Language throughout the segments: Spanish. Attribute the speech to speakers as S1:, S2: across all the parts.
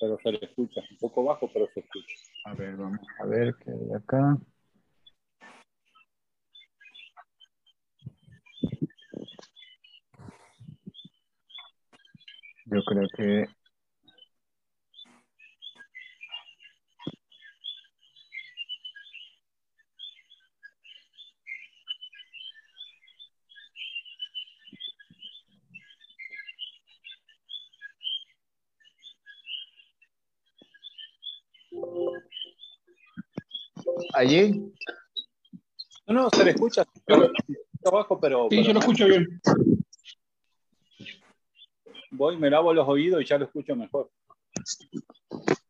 S1: Pero se le escucha, un poco bajo, pero se escucha.
S2: A ver, vamos a ver qué hay acá. Yo creo que allí.
S1: No, no, se le escucha. Abajo, pero.
S3: Sí, yo lo escucho bien.
S1: Voy, me lavo los oídos y ya lo escucho mejor.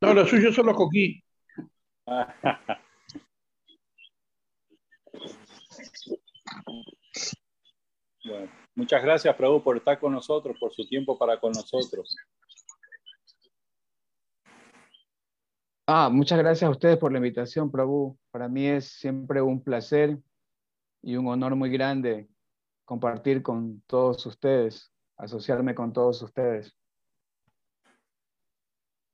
S3: No, lo suyo son los coquí.
S1: bueno, muchas gracias, Prabhu, por estar con nosotros, por su tiempo para con nosotros.
S2: Ah, muchas gracias a ustedes por la invitación, Prabhu. Para mí es siempre un placer y un honor muy grande compartir con todos ustedes, asociarme con todos ustedes.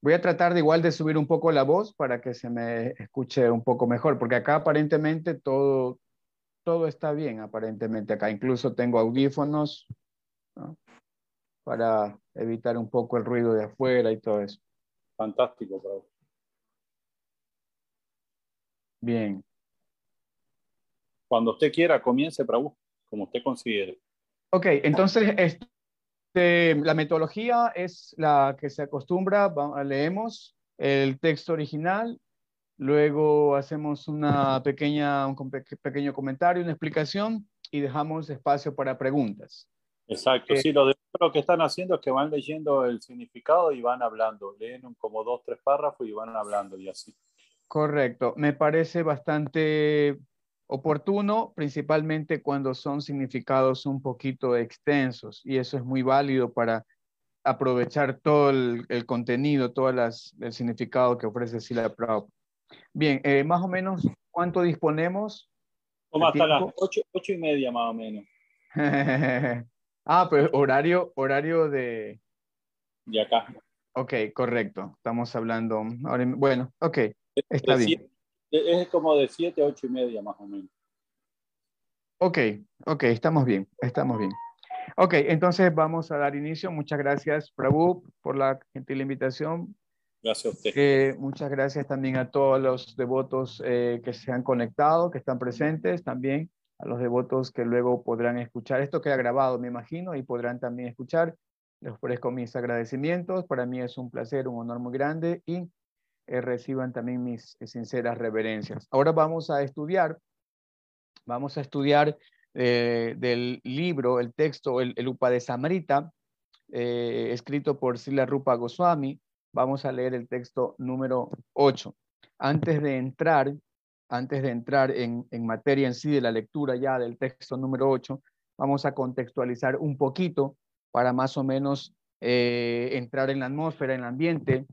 S2: Voy a tratar de igual de subir un poco la voz para que se me escuche un poco mejor, porque acá aparentemente todo, todo está bien, aparentemente acá. Incluso tengo audífonos para evitar un poco el ruido de afuera y todo eso.
S1: Fantástico, Prabhu.
S2: Bien.
S1: Cuando usted quiera, comience, Prabhu, como usted considere.
S2: Ok, entonces este, la metodología es la que se acostumbra, leemos el texto original, luego hacemos una pequeña, un pequeño comentario, una explicación y dejamos espacio para preguntas.
S1: Exacto, eh, sí, lo, de, lo que están haciendo es que van leyendo el significado y van hablando, leen como dos, tres párrafos y van hablando y así.
S2: Correcto, me parece bastante oportuno, principalmente cuando son significados un poquito extensos y eso es muy válido para aprovechar todo el, contenido, todo las, el significado que ofrece Sila Prabhupada. Bien, eh, más o menos, ¿cuánto disponemos?
S1: Como hasta las ocho, ocho, y media más o menos.
S2: ah, pues horario, horario de...
S1: De acá.
S2: Ok, correcto. Estamos hablando. bueno, ok. Está bien.
S1: es como de 7 a 8 y media más o menos.
S2: Ok, ok, estamos bien, estamos bien. Ok, entonces vamos a dar inicio. Muchas gracias, Prabhu, por la gentil invitación.
S1: Gracias a usted.
S2: Eh, muchas gracias también a todos los devotos eh, que se han conectado, que están presentes, también a los devotos que luego podrán escuchar. Esto queda grabado, me imagino, y podrán también escuchar. Les ofrezco mis agradecimientos. Para mí es un placer, un honor muy grande y eh, reciban también mis sinceras reverencias. Ahora vamos a estudiar, vamos a estudiar eh, del libro, el texto, el, el Upadesamrita, eh, escrito por Sila Rupa Goswami. Vamos a leer el texto número 8. Antes de entrar, antes de entrar en, en materia en sí de la lectura ya del texto número 8, vamos a contextualizar un poquito para más o menos entrar en la atmósfera, en el ambiente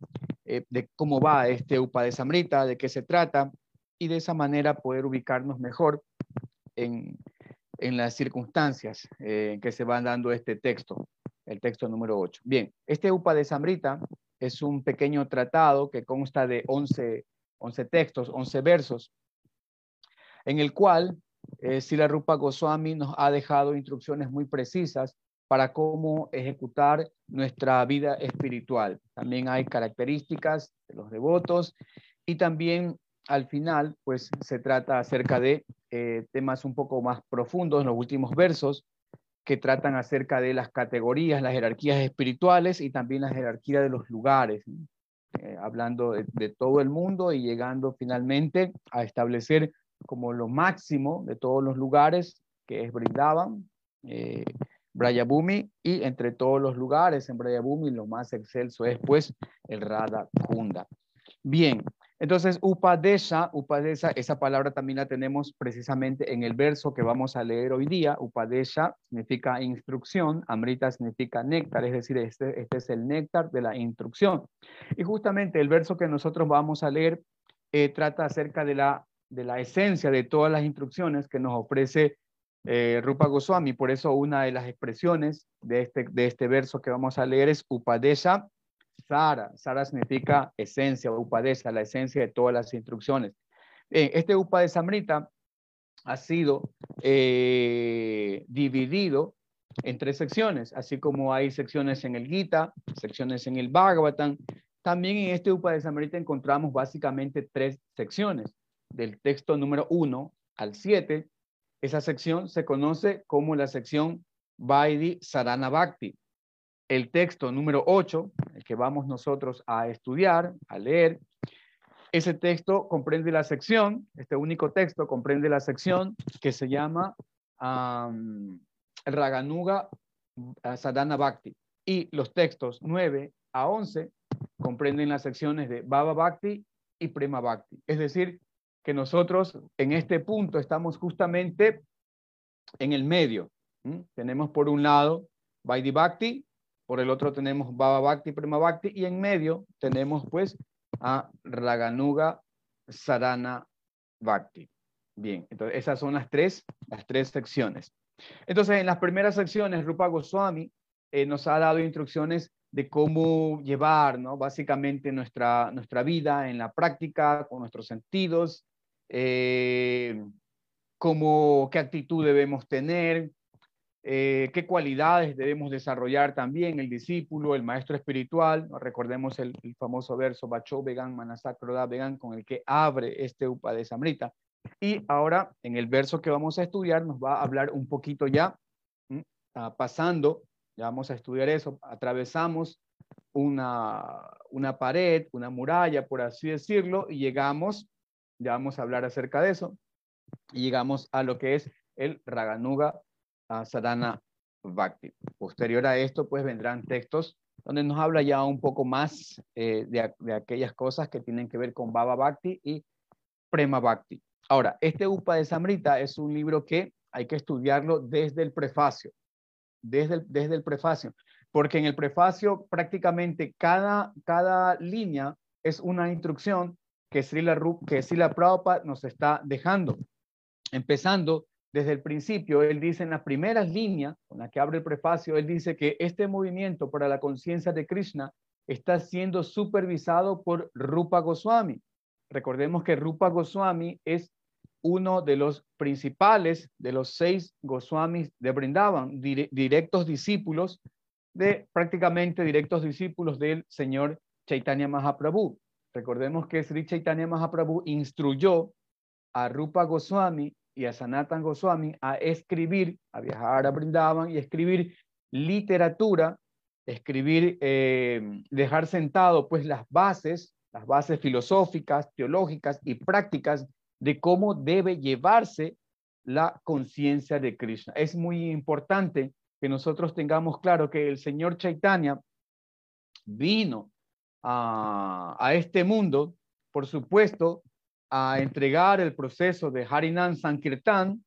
S2: eh, de cómo va este UPA de Samrita, de qué se trata, y de esa manera poder ubicarnos mejor en, las circunstancias eh, en que se va dando este texto, el texto número 8. Bien, este UPA de Samrita es un pequeño tratado que consta de 11, 11 textos, 11 versos, en el cual eh, Sila Rupa Goswami nos ha dejado instrucciones muy precisas para cómo ejecutar nuestra vida espiritual. También hay características de los devotos y también al final, pues se trata acerca de eh, temas un poco más profundos los últimos versos que tratan acerca de las categorías, las jerarquías espirituales y también la jerarquía de los lugares, eh, hablando de, todo el mundo y llegando finalmente a establecer como lo máximo de todos los lugares que es Brindavan, eh, Brayabumi y entre todos los lugares en Brayabumi lo más excelso es pues el Radha Kunda. Bien, entonces Upadesha, Upadesha, esa palabra también la tenemos precisamente en el verso que vamos a leer hoy día. Upadesha significa instrucción, Amrita significa néctar, es decir, este, este es el néctar de la instrucción. Y justamente el verso que nosotros vamos a leer eh, trata acerca de la, de la esencia de todas las instrucciones que nos ofrece eh, Rupa Goswami. Por eso una de las expresiones de este, de este verso que vamos a leer es Upadesha Sara. Sara significa esencia, Upadesha, la esencia de todas las instrucciones. este Upadesamrita ha sido eh, dividido en tres secciones, así como hay secciones en el Gita, secciones en el Bhagavatam. También en este Upadesamrita encontramos básicamente tres secciones, del texto número 1 al 7 esa sección se conoce como la sección Vaidi Sarana Bhakti. El texto número 8, el que vamos nosotros a estudiar, a leer, ese texto comprende la sección, este único texto comprende la sección que se llama Raganuga Sadhana Bhakti. Y los textos 9 a 11 comprenden las secciones de Baba Bhakti y Prema Bhakti. Es decir, que nosotros en este punto estamos justamente en el medio. Tenemos por un lado Vaidhi Bhakti, por el otro tenemos Baba Bhakti, Prema Bhakti, y en medio tenemos pues a Raganuga Sarana Bhakti. Bien, entonces esas son las tres, las tres secciones. Entonces, en las primeras secciones, Rupa Goswami eh, nos ha dado instrucciones de cómo llevar, ¿no? Básicamente nuestra, nuestra vida en la práctica, con nuestros sentidos, eh, cómo, qué actitud debemos tener, eh, qué cualidades debemos desarrollar también el discípulo, el maestro espiritual. Recordemos el, famoso verso Bacho Vegan Manasakroda Vegan con el que abre este Upa de Samrita. Y ahora en el verso que vamos a estudiar nos va a hablar un poquito ya, pasando, ya vamos a estudiar eso, atravesamos una, una pared, una muralla, por así decirlo, y llegamos ya vamos a hablar acerca de eso. Y llegamos a lo que es el Raganuga Sadhana Bhakti. Posterior a esto, pues vendrán textos donde nos habla ya un poco más eh, de, aquellas cosas que tienen que ver con Baba Bhakti y Prema Bhakti. Ahora, este Upa de Samrita es un libro que hay que estudiarlo desde el prefacio, desde el, desde el prefacio, porque en el prefacio prácticamente cada, cada línea es una instrucción que Srila, que Srila Prabhupada nos está dejando. Empezando desde el principio, él dice en las primeras líneas, con la que abre el prefacio, él dice que este movimiento para la conciencia de Krishna está siendo supervisado por Rupa Goswami. Recordemos que Rupa Goswami es uno de los principales de los seis Goswamis de Brindavan, directos discípulos de prácticamente directos discípulos del señor Chaitanya Mahaprabhu. Recordemos que Sri Chaitanya Mahaprabhu instruyó a Rupa Goswami y a Sanatan Goswami a escribir, a viajar a Brindavan y escribir literatura, escribir, eh, dejar sentado pues las bases, las bases filosóficas, teológicas y prácticas de cómo debe llevarse la conciencia de Krishna. Es muy importante que nosotros tengamos claro que el Señor Chaitanya vino a, este mundo, por supuesto, a entregar el proceso de Harinan Sankirtan,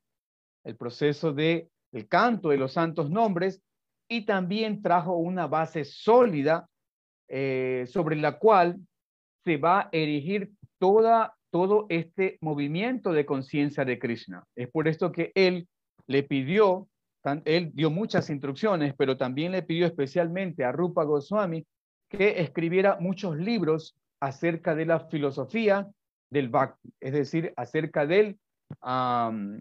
S2: el proceso de el canto de los santos nombres, y también trajo una base sólida eh, sobre la cual se va a erigir toda, todo este movimiento de conciencia de Krishna. Es por esto que él le pidió, él dio muchas instrucciones, pero también le pidió especialmente a Rupa Goswami que escribiera muchos libros acerca de la filosofía del Bhakti, es decir, acerca del,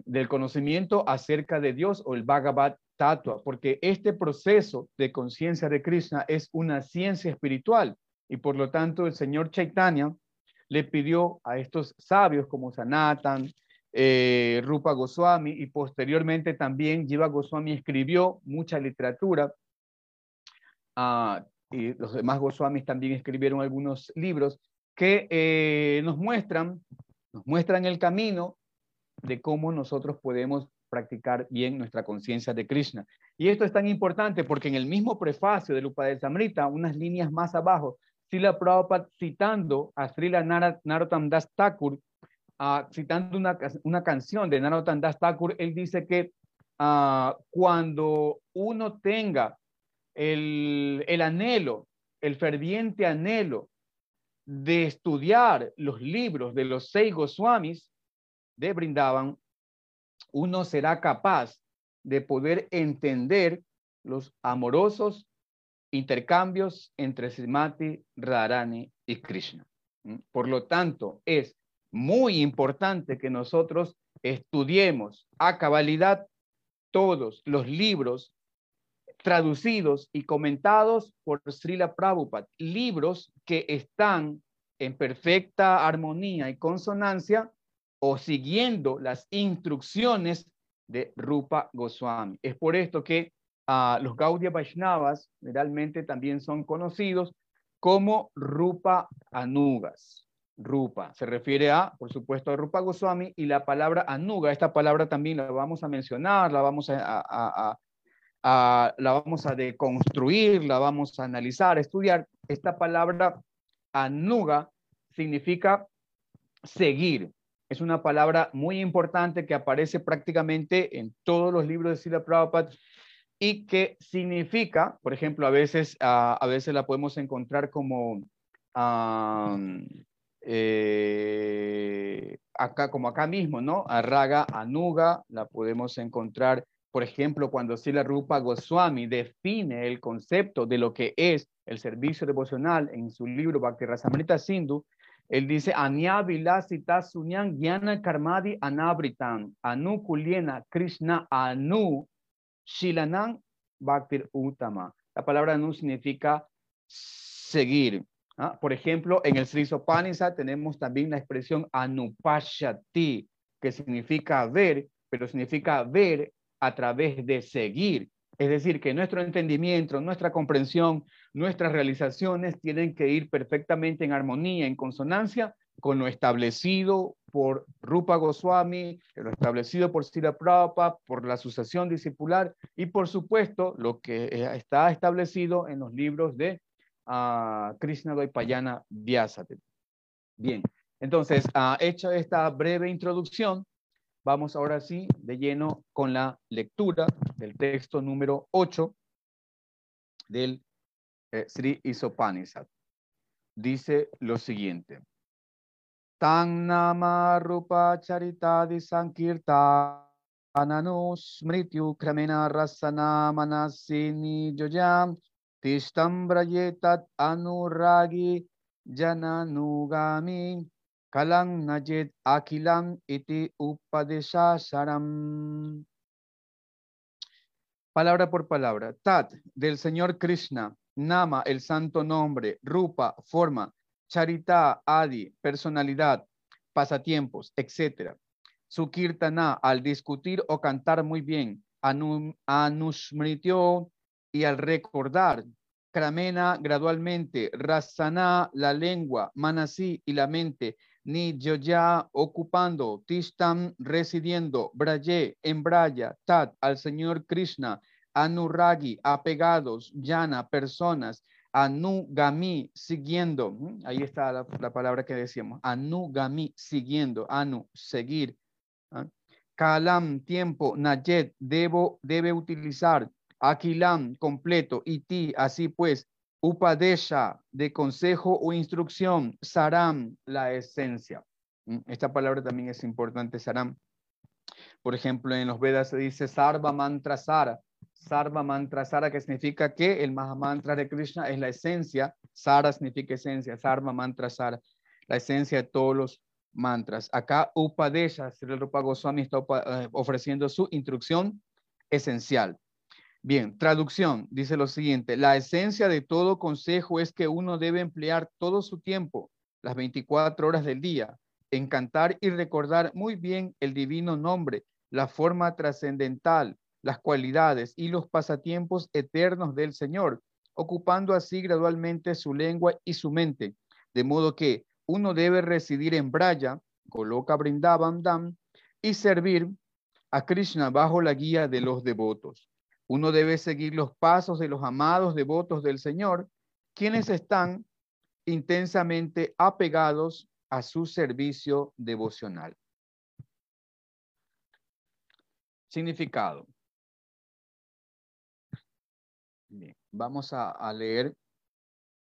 S2: del conocimiento acerca de Dios o el Bhagavad Tattva, porque este proceso de conciencia de Krishna es una ciencia espiritual y por lo tanto el señor Chaitanya le pidió a estos sabios como Sanatan, eh, Rupa Goswami y posteriormente también Jiva Goswami escribió mucha literatura uh, y los demás Goswamis también escribieron algunos libros que eh, nos muestran, nos muestran el camino de cómo nosotros podemos practicar bien nuestra conciencia de Krishna. Y esto es tan importante porque en el mismo prefacio de Lupa Samrita, unas líneas más abajo, Srila Prabhupada citando a Srila Narottam Das Thakur, ah, citando una, una, canción de Narottam Das Thakur, él dice que uh, cuando uno tenga el, anhelo, el ferviente anhelo de estudiar los libros de los seis Goswamis de Brindavan, uno será capaz de poder entender los amorosos intercambios entre Srimati, Radharani y Krishna. Por lo tanto, es muy importante que nosotros estudiemos a cabalidad todos los libros traducidos y comentados por Srila Prabhupada, libros que están en perfecta armonía y consonancia o siguiendo las instrucciones de Rupa Goswami. Es por esto que uh, los Gaudiya Vaishnavas realmente también son conocidos como Rupa Anugas. Rupa se refiere a, por supuesto, a Rupa Goswami y la palabra Anuga, esta palabra también la vamos a mencionar, la vamos a, la vamos a deconstruir, la vamos a analizar, estudiar. Esta palabra Anuga significa seguir. Es una palabra muy importante que aparece prácticamente en todos los libros de Sila Prabhupada y que significa, por ejemplo, a veces, a veces la podemos encontrar como eh, acá, como acá mismo, ¿no? Arraga, Anuga, la podemos encontrar, por ejemplo, cuando Sila Rupa Goswami define el concepto de lo que es el servicio devocional en su libro Bhakti Rasamrita Sindhu, él dice, Anya Sunyan Gyana Karmadi Anabritan, Anu Kuliena Krishna Anu Shilanam Bhaktir Utama. La palabra Anu significa seguir. ¿ah? Por ejemplo, en el Sri Sopanisa tenemos también la expresión Anupashati, que significa ver, pero significa ver a través de seguir. Es decir, que nuestro entendimiento, nuestra comprensión, nuestras realizaciones tienen que ir perfectamente en armonía, en consonancia con lo establecido por Rupa Goswami, lo establecido por Sila Prabhupada, por la asociación discipular y por supuesto lo que está establecido en los libros de uh, Krishna Dvaipayana Vyasate. Bien, entonces, uh, hecha esta breve introducción, vamos ahora sí de lleno con la lectura del texto número 8 del eh, Sri Isopanisad. Dice lo siguiente. Tang nama rupa charitadi sankirtananu smrityu kramena rasana manasini jojam tishtam brayetat anuragi jananugami kalang najit akilang iti upadeshasaram. Palabra por palabra. Tat, del Señor Krishna. Nama, el santo nombre. Rupa, forma. Charita, Adi, personalidad, pasatiempos, etc. Sukirtana, al discutir o cantar muy bien. Anu, anushmrityo, y al recordar. Kramena, gradualmente. Rasana, la lengua. Manasi, y la mente. Ni ya ocupando. Tishtam, residiendo. Braye, en Braya. Tat, al Señor Krishna. Anuragi, apegados. Yana, personas Anugami, siguiendo. Ahí está la, palabra que decíamos. Anugami, siguiendo. Anu, seguir. ¿ah? Kalam, tiempo. Nayet, debo, debe utilizar. Akilam, completo. Iti, así pues. Upadesha, de consejo o instrucción. Saram, la esencia. Esta palabra también es importante, Saram. Por ejemplo, en los Vedas se dice Sarva Mantra Sara Sarva Mantra Sara, que significa que el Mahamantra de Krishna es la esencia. Sara significa esencia. Sarva Mantra Sara, la esencia de todos los mantras. Acá Upadesha, Sri Rupa Goswami está eh, ofreciendo su instrucción esencial. Bien, traducción dice lo siguiente, la esencia de todo consejo es que uno debe emplear todo su tiempo, las 24 horas del día, en cantar y recordar muy bien el divino nombre, la forma trascendental, las cualidades y los pasatiempos eternos del Señor, ocupando así gradualmente su lengua y su mente, de modo que uno debe residir en Braya, coloca Brindavan Dam, y servir a Krishna bajo la guía de los devotos. Uno debe seguir los pasos de los amados devotos del Señor, quienes están intensamente apegados a su servicio devocional. Significado. vamos a, leer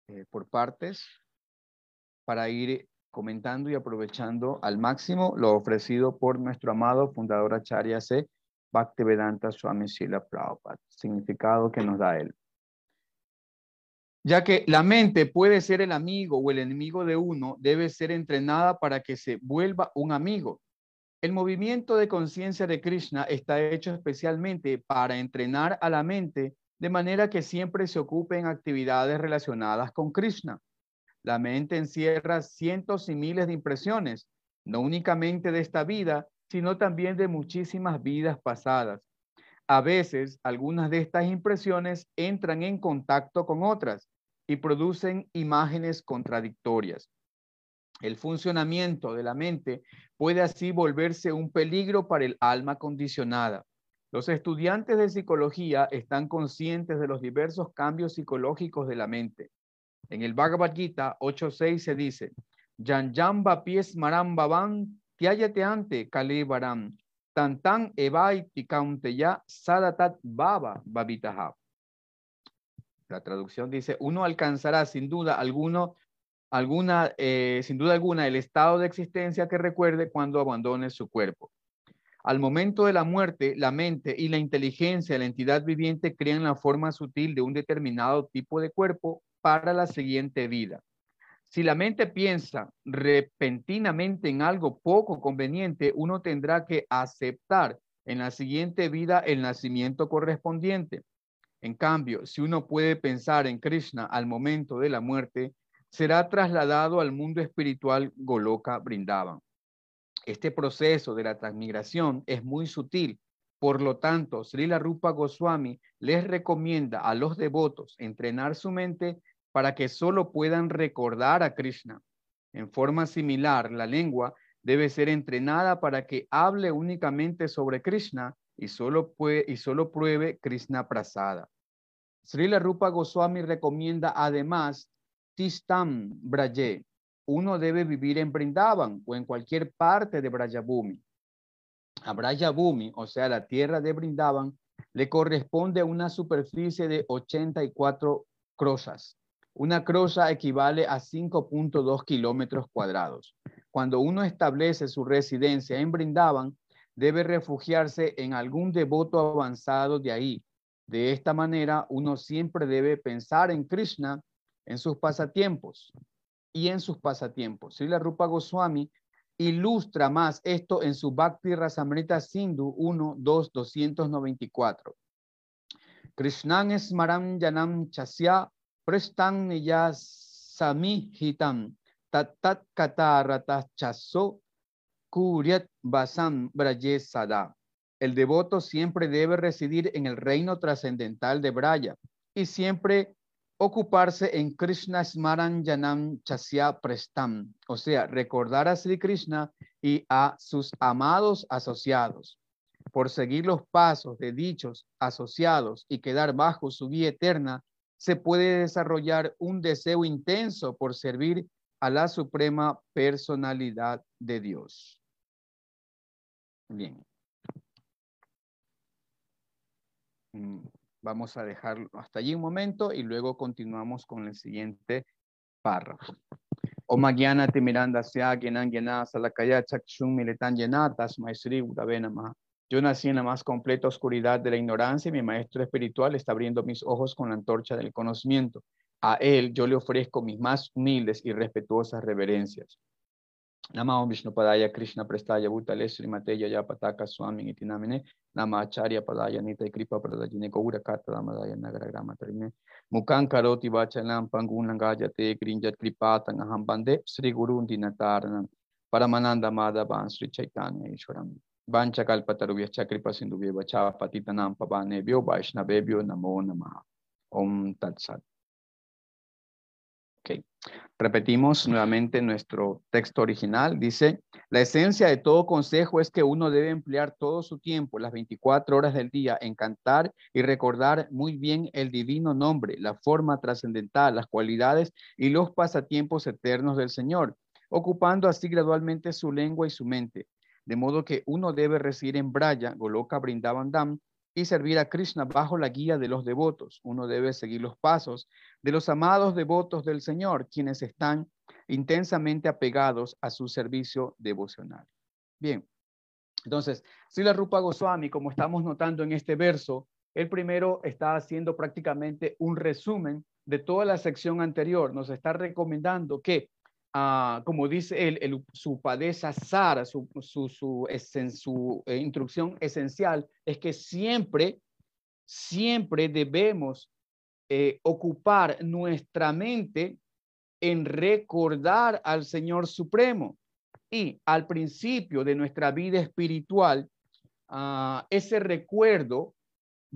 S2: eh, por partes para ir comentando y aprovechando al máximo lo ofrecido por nuestro amado fundador Acharya C. Bhaktivedanta Swami Sila Prabhupada, significado que nos da él. Ya que la mente puede ser el amigo o el enemigo de uno, debe ser entrenada para que se vuelva un amigo. El movimiento de conciencia de Krishna está hecho especialmente para entrenar a la mente de manera que siempre se ocupe en actividades relacionadas con Krishna. La mente encierra cientos y miles de impresiones, no únicamente de esta vida, sino también de muchísimas vidas pasadas. A veces, algunas de estas impresiones entran en contacto con otras y producen imágenes contradictorias. El funcionamiento de la mente puede así volverse un peligro para el alma condicionada. Los estudiantes de psicología están conscientes de los diversos cambios psicológicos de la mente. En el Bhagavad Gita 8.6 se dice, Yanjamba pies maram ante baba. La traducción dice, uno alcanzará sin duda alguno alguna, eh, sin duda alguna, el estado de existencia que recuerde cuando abandone su cuerpo. Al momento de la muerte, la mente y la inteligencia de la entidad viviente crean la forma sutil de un determinado tipo de cuerpo para la siguiente vida. Si la mente piensa repentinamente en algo poco conveniente, uno tendrá que aceptar en la siguiente vida el nacimiento correspondiente. En cambio, si uno puede pensar en Krishna al momento de la muerte, será trasladado al mundo espiritual Goloka Brindavan. Este proceso de la transmigración es muy sutil, por lo tanto, Srila Rupa Goswami les recomienda a los devotos entrenar su mente para que solo puedan recordar a Krishna. En forma similar, la lengua debe ser entrenada para que hable únicamente sobre Krishna y solo, y solo pruebe Krishna prasada. Srila Rupa Goswami recomienda además Tistam Braje. Uno debe vivir en Brindavan o en cualquier parte de Brajabhumi. A Brajabhumi, o sea, la tierra de Brindavan, le corresponde una superficie de 84 crosas. Una crosa equivale a 5.2 kilómetros cuadrados. Cuando uno establece su residencia en Brindavan, debe refugiarse en algún devoto avanzado de ahí. De esta manera, uno siempre debe pensar en Krishna en sus pasatiempos y en sus pasatiempos. la Rupa Goswami ilustra más esto en su Bhakti Rasamrita Sindhu 1, 2, 294. Krishnan smaram janam chasya prestan sami hitam tatat kata chaso kuryat basam sada. El devoto siempre debe residir en el reino trascendental de Braya y siempre ocuparse en Krishna Smaran Janam Chasya Prestam, o sea, recordar a Sri Krishna y a sus amados asociados. Por seguir los pasos de dichos asociados y quedar bajo su guía eterna, se puede desarrollar un deseo intenso por servir a la suprema personalidad de Dios. Bien. Mm. Vamos a dejarlo hasta allí un momento y luego continuamos con el siguiente párrafo. Chakshun Miletan Yenatas Maestri Udavena Yo nací en la más completa oscuridad de la ignorancia y mi maestro espiritual está abriendo mis ojos con la antorcha del conocimiento. A él yo le ofrezco mis más humildes y respetuosas reverencias. Nama Vishnu Padaya Krishna Prestaya Bhutale Srimateya Yapataka Swami Itinamine Nama Acharya Padaya Nita Kripa Pradajine Gaura Kata Damadaya Nagara Grama Tarine Mukan Karoti Vachalam Pangun Langajate Grinjat Kripata Aham Bande Sri Guru Dinataranam Paramananda Madhavan Sri Chaitanya Ishwaram Sat Repetimos nuevamente nuestro texto original. Dice, la esencia de todo consejo es que uno debe emplear todo su tiempo, las 24 horas del día, en cantar y recordar muy bien el divino nombre, la forma trascendental, las cualidades y los pasatiempos eternos del Señor, ocupando así gradualmente su lengua y su mente. De modo que uno debe residir en Braya, Goloka Brindavandam, y servir a Krishna bajo la guía de los devotos. Uno debe seguir los pasos de los amados devotos del Señor, quienes están intensamente apegados a su servicio devocional. Bien, Entonces, Sila Rupa Goswami, como estamos notando en este verso, el primero está haciendo prácticamente un resumen de toda la sección anterior. Nos está recomendando que, ah, como dice el, su padeza Sara, su, eh, instrucción esencial es que siempre, siempre debemos eh, ocupar nuestra mente en recordar al Señor Supremo. Y al principio de nuestra vida espiritual, uh, ese recuerdo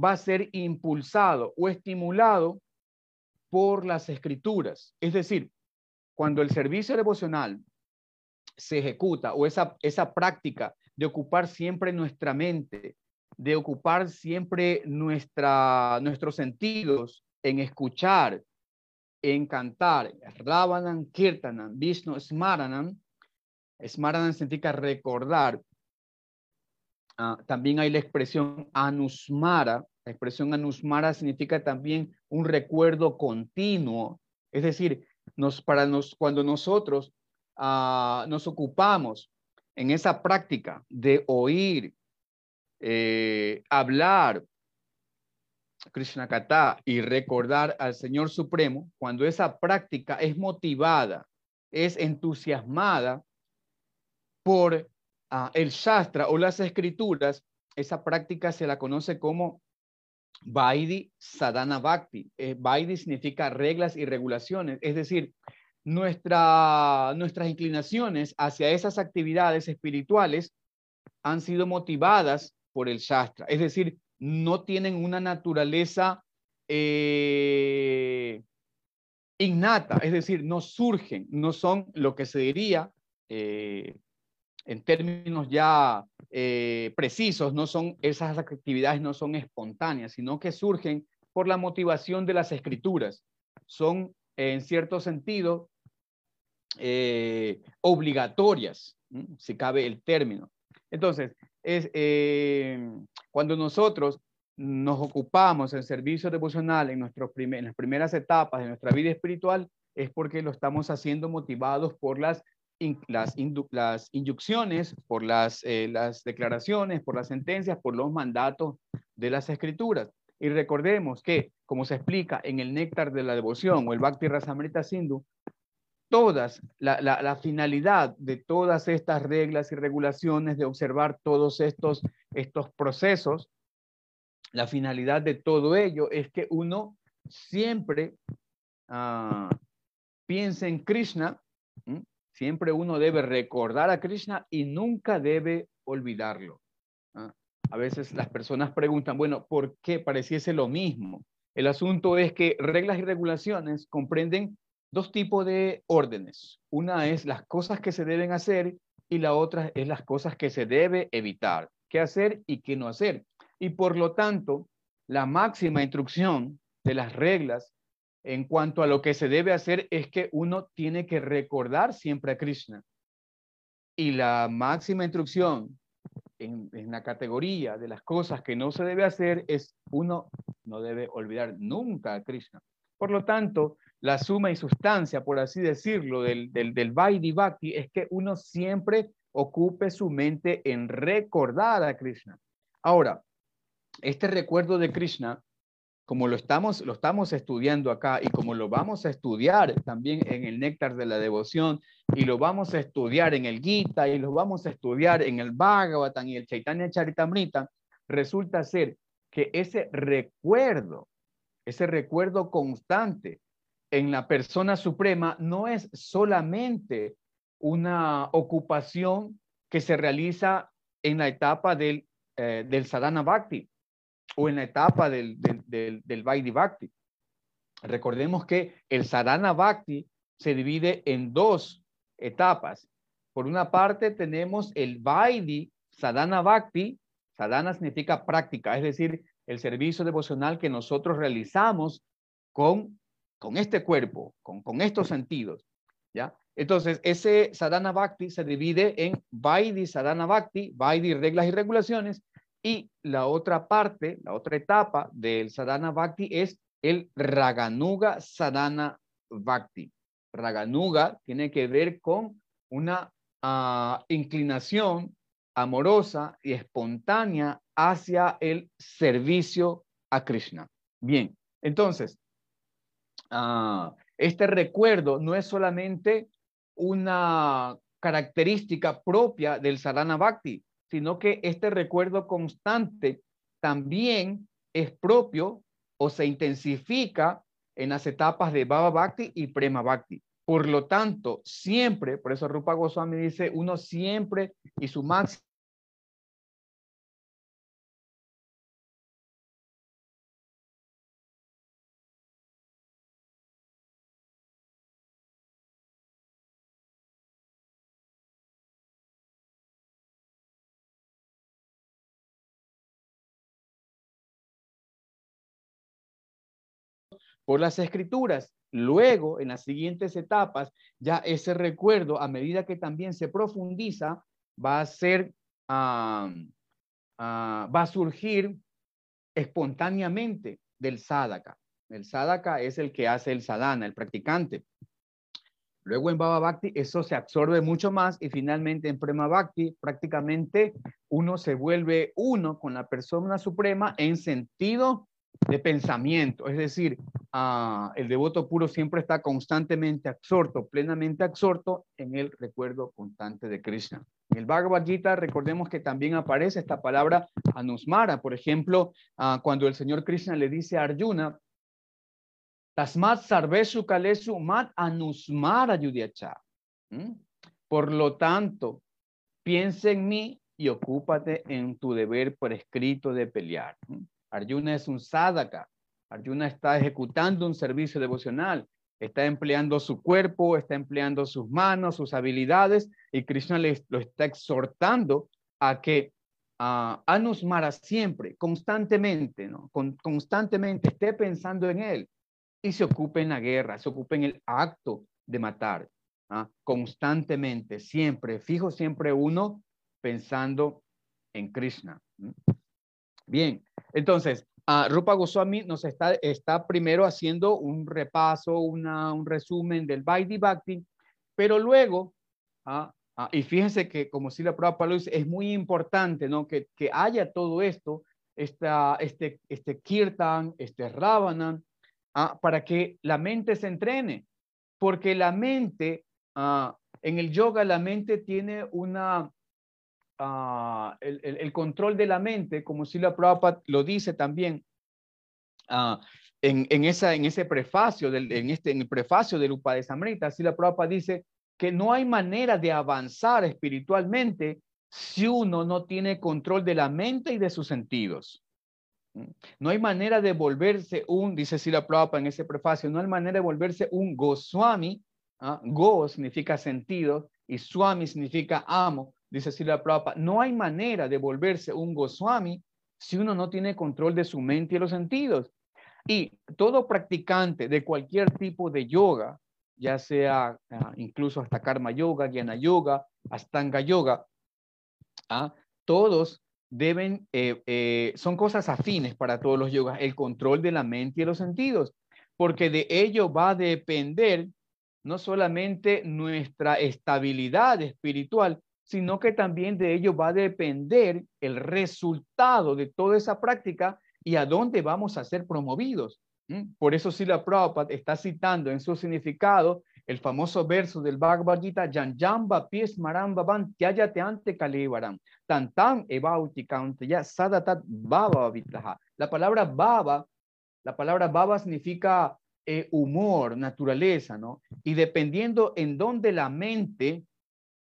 S2: va a ser impulsado o estimulado por las escrituras. Es decir, cuando el servicio devocional se ejecuta o esa, esa práctica de ocupar siempre nuestra mente, de ocupar siempre nuestra, nuestros sentidos en escuchar, en cantar, Ravanan, Kirtanan, Vishnu, Smaranam, Smaranam significa recordar. Ah, también hay la expresión Anusmara. La expresión Anusmara significa también un recuerdo continuo. Es decir, nos, para nos, cuando nosotros uh, nos ocupamos en esa práctica de oír, eh, hablar, Krishna Kata y recordar al Señor Supremo, cuando esa práctica es motivada, es entusiasmada por ah, el Shastra o las escrituras, esa práctica se la conoce como Vaidi Sadhana Bhakti. Eh, significa reglas y regulaciones, es decir, nuestra, nuestras inclinaciones hacia esas actividades espirituales han sido motivadas por el Shastra, es decir, no tienen una naturaleza eh, innata, es decir, no surgen, no son lo que se diría eh, en términos ya eh, precisos, no son esas actividades, no son espontáneas, sino que surgen por la motivación de las escrituras. Son, en cierto sentido, obligatorias, si cabe el término. Entonces, es eh, cuando nosotros nos ocupamos en servicio devocional en, nuestros en las primeras etapas de nuestra vida espiritual, es porque lo estamos haciendo motivados por las, las, inyecciones, por las, eh, las declaraciones, por las sentencias, por los mandatos de las escrituras. Y recordemos que, como se explica en el néctar de la devoción o el Bhakti Rasamrita Sindhu, todas, la, finalidad de todas estas reglas y regulaciones, de observar todos estos, estos procesos, la finalidad de todo ello es que uno siempre uh, piense en Krishna, siempre uno debe recordar a Krishna y nunca debe olvidarlo. ¿ah? A veces las personas preguntan, bueno, ¿por qué pareciese lo mismo? El asunto es que reglas y regulaciones comprenden dos tipos de órdenes. Una es las cosas que se deben hacer y la otra es las cosas que se debe evitar, qué hacer y qué no hacer. Y por lo tanto, la máxima instrucción de las reglas en cuanto a lo que se debe hacer es que uno tiene que recordar siempre a Krishna. Y la máxima instrucción en, la categoría de las cosas que no se debe hacer es uno no debe olvidar nunca a Krishna. Por lo tanto, la suma y sustancia, por así decirlo, del, del, del Vaidhi es que uno siempre ocupe su mente en recordar a Krishna. Ahora, este recuerdo de Krishna, como lo estamos, lo estamos estudiando acá y como lo vamos a estudiar también en el néctar de la devoción y lo vamos a estudiar en el Gita y lo vamos a estudiar en el Bhagavatam y el Chaitanya Charitamrita, resulta ser que ese recuerdo, ese recuerdo constante en la persona suprema no es solamente una ocupación que se realiza en la etapa del, eh, del sadhana bhakti o en la etapa del, del, del, Vaidhi bhakti. Recordemos que el sadhana bhakti se divide en dos etapas. Por una parte tenemos el Vaidhi sadhana bhakti. Sadhana significa práctica, es decir, el servicio devocional que nosotros realizamos con con este cuerpo, con, con estos sentidos, ¿ya? Entonces, ese sadhana bhakti se divide en Vaidhi sadhana bhakti, Vaidhi reglas y regulaciones, y la otra parte, la otra etapa del sadhana bhakti es el Raganuga sadhana bhakti. Raganuga tiene que ver con una ah, inclinación amorosa y espontánea hacia el servicio a Krishna. Bien, entonces, ah, este recuerdo no es solamente una característica propia del Sarana Bhakti, sino que este recuerdo constante también es propio o se intensifica en las etapas de Baba Bhakti y Prema Bhakti. Por lo tanto, siempre, por eso Rupa Goswami dice, uno siempre y su máximo por las escrituras. Luego, en las siguientes etapas, ya ese recuerdo, a medida que también se profundiza, va a ser, ah, va a surgir espontáneamente del sadaka. El sadaka es el que hace el sadhana, el practicante. Luego en Baba Bhakti eso se absorbe mucho más y finalmente en Prema Bhakti prácticamente uno se vuelve uno con la persona suprema en sentido de pensamiento, es decir, ah, el devoto puro siempre está constantemente absorto, plenamente absorto en el recuerdo constante de Krishna. En el Bhagavad Gita recordemos que también aparece esta palabra anusmara, por ejemplo, ah, cuando el Señor Krishna le dice a Arjuna, Tasmat sarvesu kalesu mat anusmara yudiacha. ¿Mm? Por lo tanto, piensa en mí y ocúpate en tu deber prescrito de pelear. ¿Mm? Arjuna es un sadhaka. Arjuna está ejecutando un servicio devocional. Está empleando su cuerpo, está empleando sus manos, sus habilidades, y Krishna lo está exhortando a que uh, Anusmara siempre, constantemente, ¿no? constantemente esté pensando en él y se ocupe en la guerra, se ocupe en el acto de matar, ¿ah? constantemente, siempre, fijo siempre uno pensando en Krishna. Bien, entonces, uh, Rupa Goswami nos está, está primero haciendo un repaso, una, un resumen del Vaidhi Bhakti, pero luego, uh, y fíjense que como si la prueba dice, es muy importante ¿no? que, que haya todo esto, esta, este, este kirtan, este ravanan, para que la mente se entrene, porque la mente, en el yoga, la mente tiene una Ah, el, control de la mente, como Sila Prabhupada lo dice también uh, en, en, esa, en ese prefacio, del, en, este, en el prefacio del Upadesamrita, Sila Prabhupada dice que no hay manera de avanzar espiritualmente si uno no tiene control de la mente y de sus sentidos. No hay manera de volverse un, dice Sila Prabhupada en ese prefacio, no hay manera de volverse un Goswami. ¿ah? Go significa sentido y Swami significa amo dice Sila Prabhupada, no hay manera de volverse un Goswami si uno no tiene control de su mente y los sentidos. Y todo practicante de cualquier tipo de yoga, ya sea ah, incluso hasta Karma Yoga, Jnana Yoga, Astanga Yoga, ¿ah? todos deben, eh, eh, son cosas afines para todos los yogas, el control de la mente y los sentidos, porque de ello va a depender no solamente nuestra estabilidad espiritual, sino que también de ello va a depender el resultado de toda esa práctica y a dónde vamos a ser promovidos. Por eso Sila Prabhupada está citando en su significado el famoso verso del Bhagavad Gita, Janjamba pies maramba van tyayate ante kalevaram, tantam evauti ya sadatat baba La palabra baba, la palabra baba significa eh, humor, naturaleza, ¿no? Y dependiendo en dónde la mente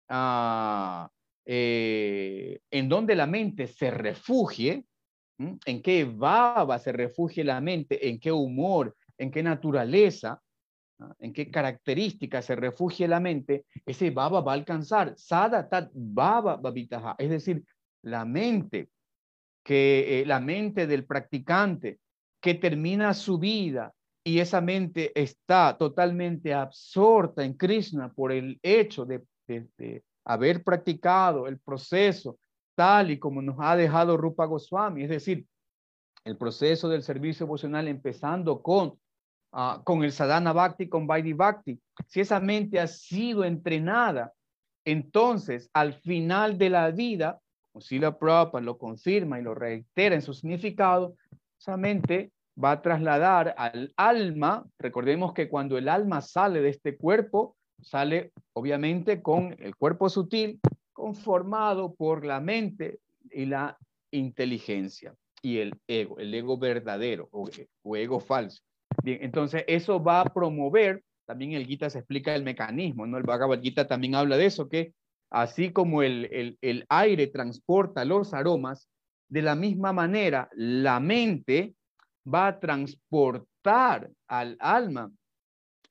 S2: Ah, eh, en donde la mente se refugie, en qué baba se refugie la mente, en qué humor, en qué naturaleza, en qué características se refugie la mente, ese baba va a alcanzar. Sada tat baba babitaja, es decir, la mente, que eh, la mente del practicante que termina su vida y esa mente está totalmente absorta en Krishna por el hecho de de, haber practicado el proceso tal y como nos ha dejado Rupa Goswami, es decir, el proceso del servicio emocional empezando con, ah, con el sadhana bhakti, con vaidhi bhakti, si esa mente ha sido entrenada, entonces al final de la vida Sila Prabhupada lo confirma y lo reitera en su significado, esa mente va a trasladar al alma, recordemos que cuando el alma sale de este cuerpo, sale obviamente con el cuerpo sutil, conformado por la mente y la inteligencia y el ego, el ego verdadero o, ego falso. Bien, entonces eso va a promover, también el Gita se explica el mecanismo, ¿no? El Bhagavad Gita también habla de eso, que así como el, el aire transporta los aromas, de la misma manera la mente va a transportar al alma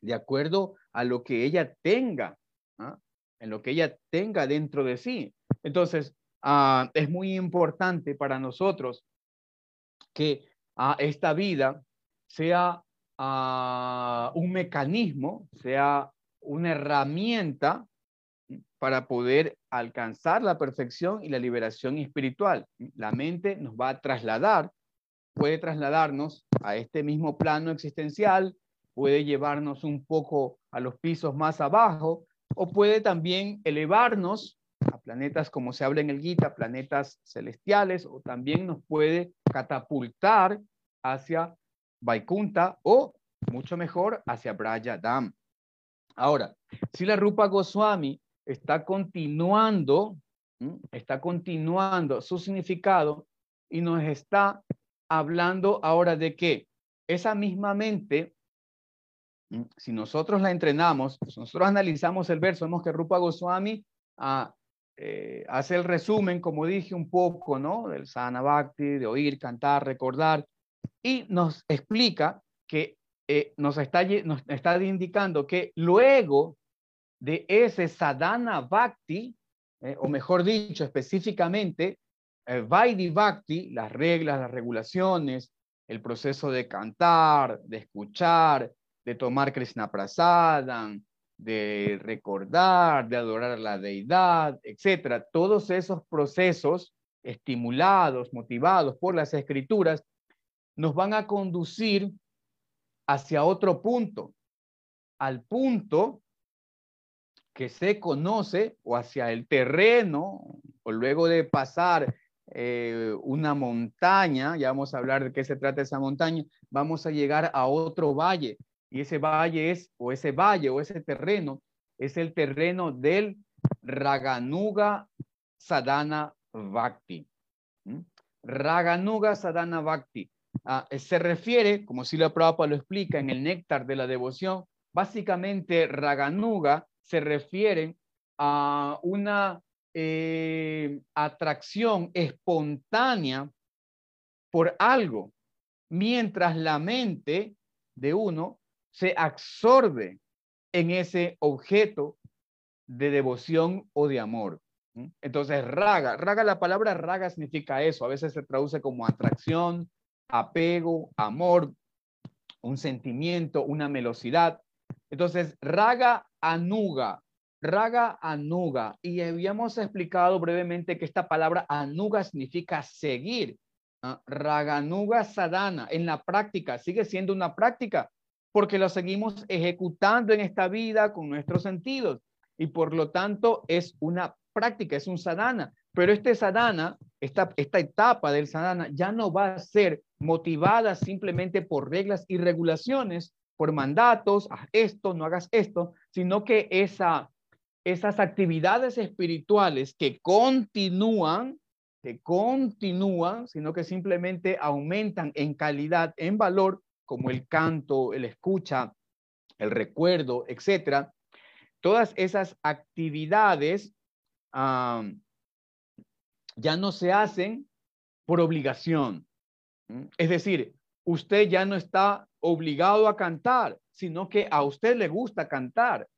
S2: de acuerdo a lo que ella tenga, ¿ah? en lo que ella tenga dentro de sí. Entonces, ah, es muy importante para nosotros que ah, esta vida sea un mecanismo, sea una herramienta para poder alcanzar la perfección y la liberación espiritual. La mente nos va a trasladar puede trasladarnos a este mismo plano existencial, puede llevarnos un poco a los pisos más abajo o puede también elevarnos a planetas como se habla en el Gita, planetas celestiales o también nos puede catapultar hacia Vaikunta o mucho mejor hacia Braya Dam. Ahora, si la Rupa Goswami está continuando, está continuando su significado y nos está hablando ahora de que esa misma mente, si nosotros la entrenamos, nosotros analizamos el verso, vemos que Rupa Goswami ah, eh, hace el resumen, como dije un poco, ¿no? Del sadhana bhakti, de oír, cantar, recordar, y nos explica que eh, nos, está, indicando que luego de ese sadhana bhakti, eh, o mejor dicho, específicamente, Vaidhi Bhakti, las reglas, las regulaciones, el proceso de cantar, de escuchar, de tomar Krishna Prasadam, de recordar, de adorar a la deidad, etcétera. Todos esos procesos estimulados, motivados por las escrituras, nos van a conducir hacia otro punto, al punto que se conoce o hacia el terreno, o luego de pasar eh, una montaña, ya vamos a hablar de qué se trata esa montaña, vamos a llegar a otro valle y ese valle es, o ese valle o ese terreno, es el terreno del Raganuga Sadhana Bhakti. Raganuga Sadhana Bhakti. Ah, se refiere, como si la Prabhupada lo explica en el néctar de la devoción, básicamente Raganuga se refiere a una eh, atracción espontánea por algo, mientras la mente de uno se absorbe en ese objeto de devoción o de amor. Entonces, raga, raga, la palabra raga significa eso, a veces se traduce como atracción, apego, amor, un sentimiento, una melosidad. Entonces, raga anuga, Raga anuga. Y habíamos explicado brevemente que esta palabra anuga significa seguir. ¿ah? Raganuga sadhana. En la práctica, sigue siendo una práctica porque lo seguimos ejecutando en esta vida con nuestros sentidos. Y por lo tanto es una práctica, es un sadhana. Pero este sadhana, esta, esta etapa del sadhana ya no va a ser motivada simplemente por reglas y regulaciones, por mandatos, haz esto, no hagas esto, sino que esa esas actividades espirituales que continúan, que continúan, sino que simplemente aumentan en calidad, en valor, como el canto, el escucha, el recuerdo, etcétera. Todas esas actividades ya no se hacen por obligación. Es decir, usted ya no está obligado a cantar, sino que a usted le gusta cantar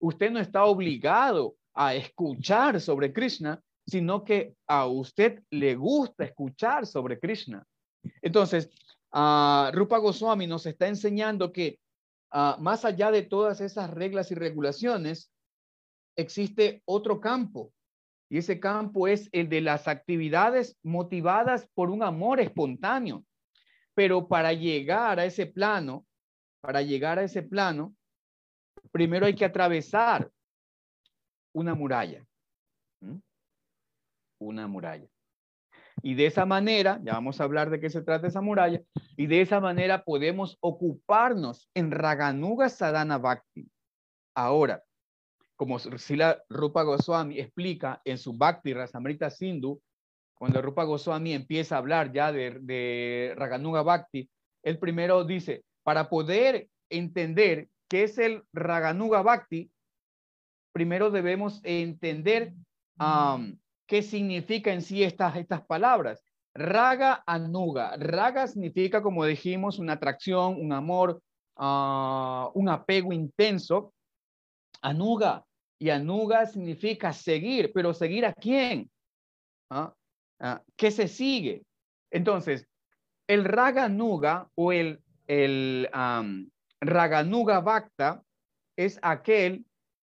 S2: usted no está obligado a escuchar sobre Krishna, sino que a usted le gusta escuchar sobre Krishna. Entonces, uh, Rupa Goswami nos está enseñando que ah, más allá de todas esas reglas y regulaciones, existe otro campo. Y ese campo es el de las actividades motivadas por un amor espontáneo. Pero para llegar a ese plano, para llegar a ese plano, primero hay que atravesar una muralla. una muralla. Y de esa manera, ya vamos a hablar de qué se trata esa muralla, y de esa manera podemos ocuparnos en Raganuga Sadhana Bhakti. Ahora, como Sila Rupa Goswami explica en su Bhakti Rasamrita Sindhu, cuando Rupa Goswami empieza a hablar ya de, de Raganuga Bhakti, él primero dice, para poder entender qué es el Raganuga Bhakti, primero debemos entender qué significa en sí estas, estas palabras. Raga anuga. Raga significa, como dijimos, una atracción, un amor, ah, un apego intenso. Anuga. Y anuga significa seguir, pero seguir a quién? ¿Ah? ah ¿Qué se sigue? Entonces, el raganuga o el, el raganuga bhakta es aquel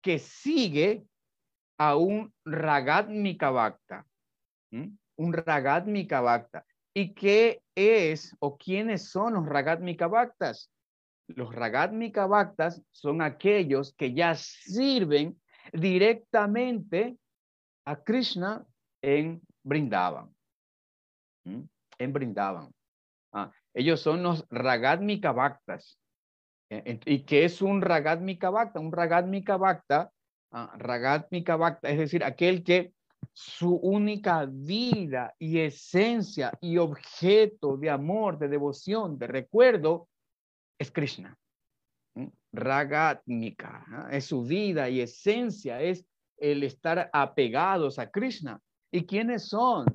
S2: que sigue a un Ragatmika Bhakta. Un Ragatmika Bhakta. ¿Y qué es o quiénes son los Ragatmika Bhaktas? Los Ragatmika Bhaktas son aquellos que ya sirven directamente a Krishna en Brindavan. En Brindavan. Ah, ellos son los Ragatmika Bhaktas. Eh, ¿Y qué es un Ragatmika Bhakta? Un Ragatmika Bhakta Ragatmika Bhakta, es decir, aquel que su única vida y esencia y objeto de amor, de devoción, de recuerdo, es Krishna. Ragatmika, es su vida y esencia, es el estar apegados a Krishna. ¿Y quiénes son?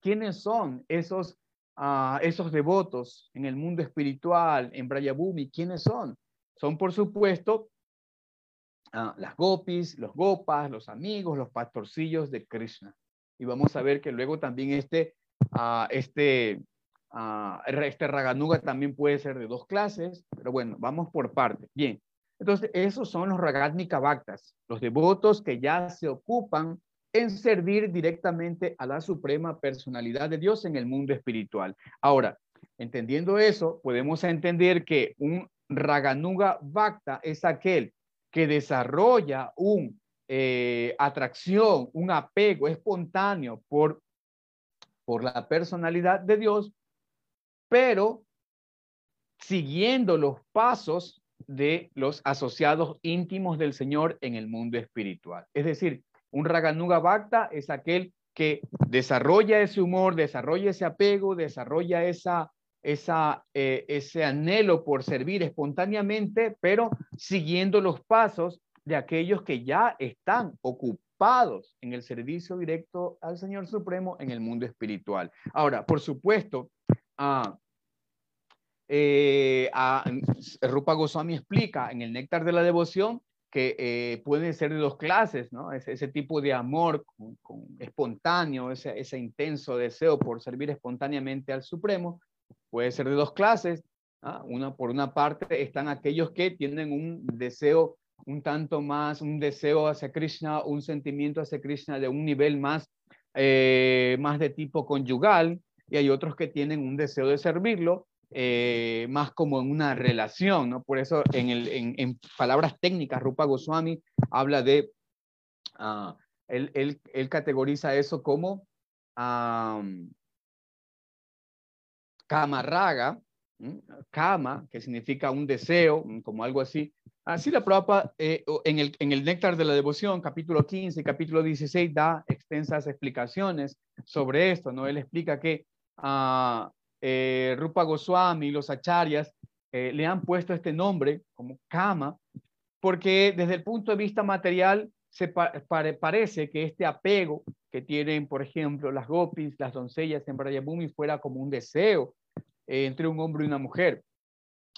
S2: ¿Quiénes son esos, ah, esos devotos en el mundo espiritual, en Brayabhumi? ¿Quiénes son? Son, por supuesto, Ah, las gopis, los gopas, los amigos, los pastorcillos de Krishna. Y vamos a ver que luego también este, uh, este, uh, este Raganuga también puede ser de dos clases, pero bueno, vamos por parte. Bien, entonces esos son los Ragatmika Bhaktas, los devotos que ya se ocupan en servir directamente a la suprema personalidad de Dios en el mundo espiritual. Ahora, entendiendo eso, podemos entender que un Raganuga Bhakta es aquel que desarrolla una eh, atracción, un apego espontáneo por, por la personalidad de Dios, pero siguiendo los pasos de los asociados íntimos del Señor en el mundo espiritual. Es decir, un Raganuga Bhakta es aquel que desarrolla ese humor, desarrolla ese apego, desarrolla esa esa, eh, ese anhelo por servir espontáneamente, pero siguiendo los pasos de aquellos que ya están ocupados en el servicio directo al Señor Supremo en el mundo espiritual. Ahora, por supuesto, ah, eh, Rupa Goswami explica en el Néctar de la Devoción que eh, pueden ser de dos clases, ¿no? Ese, ese tipo de amor con, espontáneo, ese, ese, intenso deseo por servir espontáneamente al Supremo, puede ser de dos clases. ¿ah? Una, por una parte están aquellos que tienen un deseo un tanto más, un deseo hacia Krishna, un sentimiento hacia Krishna de un nivel más, eh, más de tipo conyugal, y hay otros que tienen un deseo de servirlo, eh, más como en una relación, ¿no? Por eso en, el, en, palabras técnicas, Rupa Goswami habla de, uh, él, él, él, categoriza eso como Raga, Kama, que significa un deseo, como algo así. Así la prueba eh, en, el, en el Néctar de la Devoción, capítulo 15, capítulo 16, da extensas explicaciones sobre esto, ¿no? Él explica que eh, Rupa Goswami y los acharyas eh, le han puesto este nombre como Kama, porque desde el punto de vista material se parece que este apego que tienen, por ejemplo, las gopis, las doncellas en Brayabhumi fuera como un deseo eh, entre un hombre y una mujer.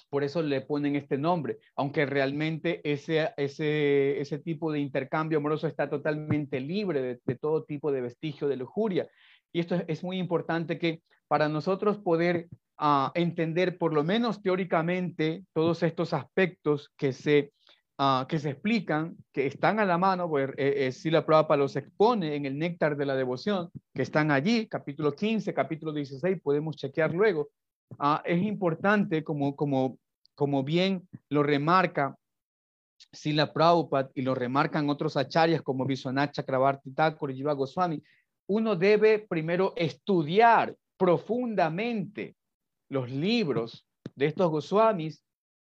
S2: Por eso le ponen este nombre, aunque realmente ese, ese, ese tipo de intercambio amoroso está totalmente libre de, todo tipo de vestigio de lujuria. Y esto es, muy importante que para nosotros poder ah, entender, por lo menos teóricamente, todos estos aspectos que se, uh, que se explican, que están a la mano, pues eh, eh, si la prueba los expone en el néctar de la devoción, que están allí, capítulo 15, capítulo 16, podemos chequear luego, Ah, es importante, como, como, como bien lo remarca Sila Prabhupada y lo remarcan otros acharyas como Vishwanath Chakrabarti Thakur y Jiva Goswami, uno debe primero estudiar profundamente los libros de estos Goswamis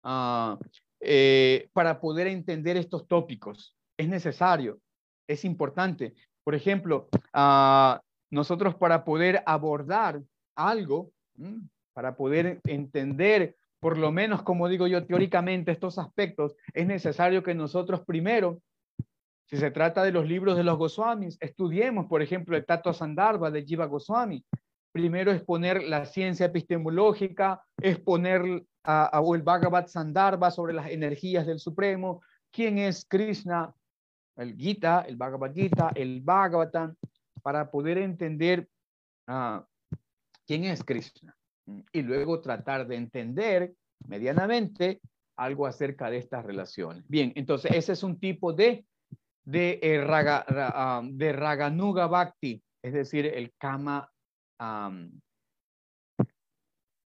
S2: ah, eh, para poder entender estos tópicos. Es necesario, es importante. Por ejemplo, ah, nosotros para poder abordar algo, para poder entender, por lo menos como digo yo teóricamente, estos aspectos, es necesario que nosotros primero si se trata de los libros de los Goswamis, estudiemos, por ejemplo, el Tato Sandarbha de Jiva Goswami. Primero exponer la ciencia epistemológica, exponer a, o el Bhagavad Sandarbha sobre las energías del Supremo, quién es Krishna, el Gita, el Bhagavad Gita, el Bhagavatam, para poder entender ah, quién es Krishna. Y luego tratar de entender medianamente algo acerca de estas relaciones. Bien, entonces ese es un tipo de de, eh, raga, de Raganuga Bhakti, es decir, el Kama,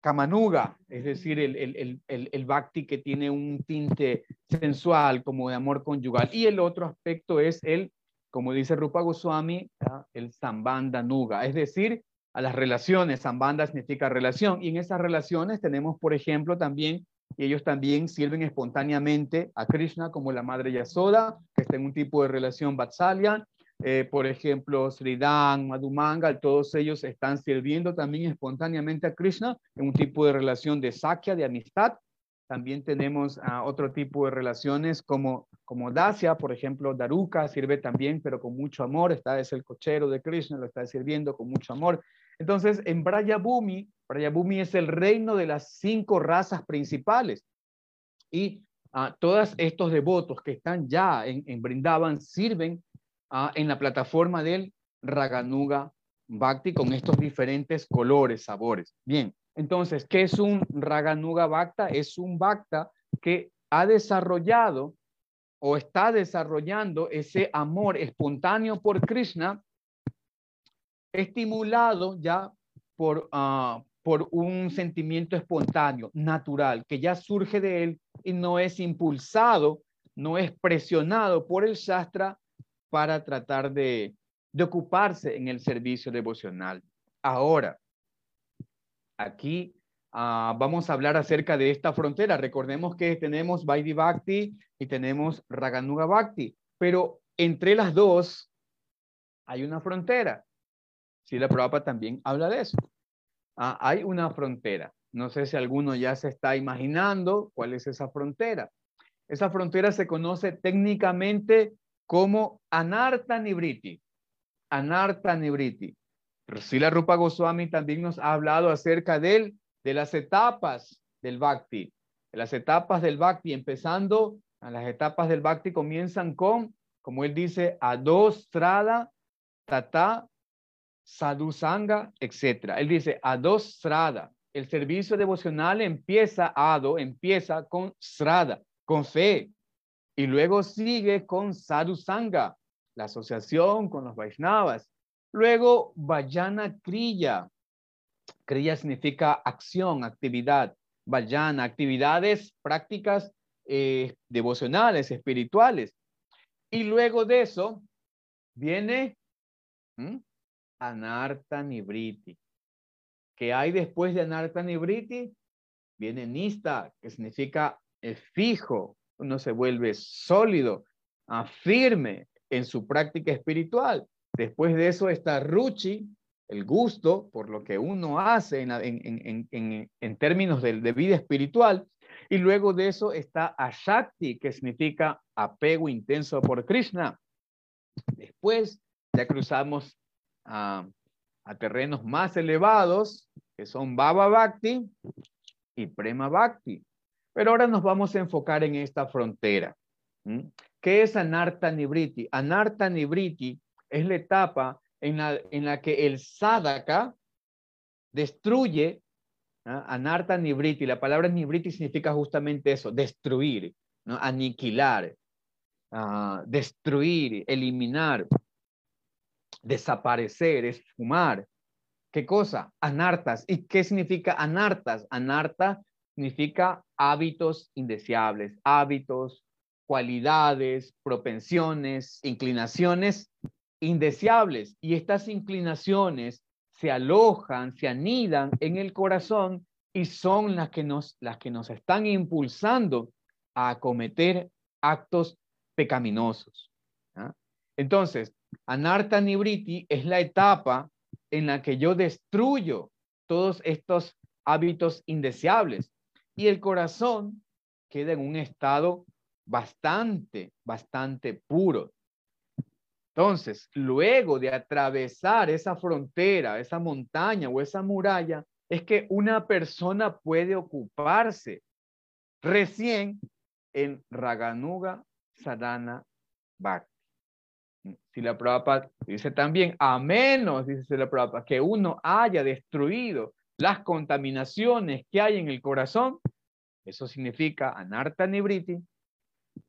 S2: Kamanuga, es decir, el, el, el, el, Bhakti que tiene un tinte sensual como de amor conyugal. Y el otro aspecto es el, como dice Rupa Goswami, el Sambanda Nuga, es decir, a las relaciones. Sambanda significa relación. Y en esas relaciones tenemos, por ejemplo, también y ellos también sirven espontáneamente a Krishna como la madre Yasoda, que está en un tipo de relación Vatsalya. Eh, por ejemplo, Sridhan, Madhumanga, todos ellos están sirviendo también espontáneamente a Krishna en un tipo de relación de Sakya, de amistad. También tenemos uh, otro tipo de relaciones como, como Dasya, por ejemplo, Daruka sirve también, pero con mucho amor. Está es el cochero de Krishna, lo está sirviendo con mucho amor. Entonces, en Brayabhumi, Brayabhumi es el reino de las cinco razas principales. Y uh, todos estos devotos que están ya en, en Brindavan sirven uh, en la plataforma del Raganuga Bhakti con estos diferentes colores, sabores. Bien, entonces, ¿qué es un Raganuga Bhakta? Es un Bhakta que ha desarrollado o está desarrollando ese amor espontáneo por Krishna estimulado ya por, uh, por un sentimiento espontáneo, natural, que ya surge de él y no es impulsado, no es presionado por el Shastra para tratar de, de ocuparse en el servicio devocional. Ahora, aquí uh, vamos a hablar acerca de esta frontera. Recordemos que tenemos Vaidhi Bhakti y tenemos Raganuga Bhakti, pero entre las dos hay una frontera. Si la prueba también habla de eso. Ah, hay una frontera. No sé si alguno ya se está imaginando cuál es esa frontera. Esa frontera se conoce técnicamente como Anarta Nibriti. Anarta Nibriti. Sila Rupa Goswami también nos ha hablado acerca de él, de las etapas del Bhakti. De las etapas del Bhakti, empezando, a las etapas del Bhakti comienzan con, como él dice, Adostrada, Tata, sadhusanga, etc. Él dice dos srada. El servicio devocional empieza ado, empieza con srada, con fe, y luego sigue con sadhusanga, la asociación con los Vaishnavas. Luego vayana kriya. Kriya significa acción, actividad. Vayana, actividades prácticas eh, devocionales, espirituales. Y luego de eso viene Anarta Nibriti. ¿Qué hay después de Anarta Nibriti? Viene Nista, que significa fijo. Uno se vuelve sólido, firme en su práctica espiritual. Después de eso está Ruchi, el gusto por lo que uno hace en, términos de, de, vida espiritual. Y luego de eso está Ashakti, que significa apego intenso por Krishna. Después ya cruzamos a, terrenos más elevados, que son Baba Bhakti y Prema Bhakti. Pero ahora nos vamos a enfocar en esta frontera. ¿Qué es Anarta Nibriti? Anarta Nibriti es la etapa en la, en la que el sadaka destruye ¿no? Nibriti. La palabra Nibriti significa justamente eso, destruir, aniquilar, uh, destruir, eliminar desaparecer, es fumar. ¿Qué cosa? Anartas. ¿Y qué significa anartas? Anarta significa hábitos indeseables, hábitos, cualidades, propensiones, inclinaciones indeseables y estas inclinaciones se alojan, se anidan en el corazón y son las que nos, las que nos están impulsando a cometer actos pecaminosos. Entonces, Anarta Nibriti es la etapa en la que yo destruyo todos estos hábitos indeseables y el corazón queda en un estado bastante, bastante puro. Entonces, luego de atravesar esa frontera, esa montaña o esa muralla, es que una persona puede ocuparse recién en Raganuga Sadhana Bhakti. Si la Prabhupada dice también, a menos, dice la Prabhupada, que uno haya destruido las contaminaciones que hay en el corazón, eso significa anarta nibriti,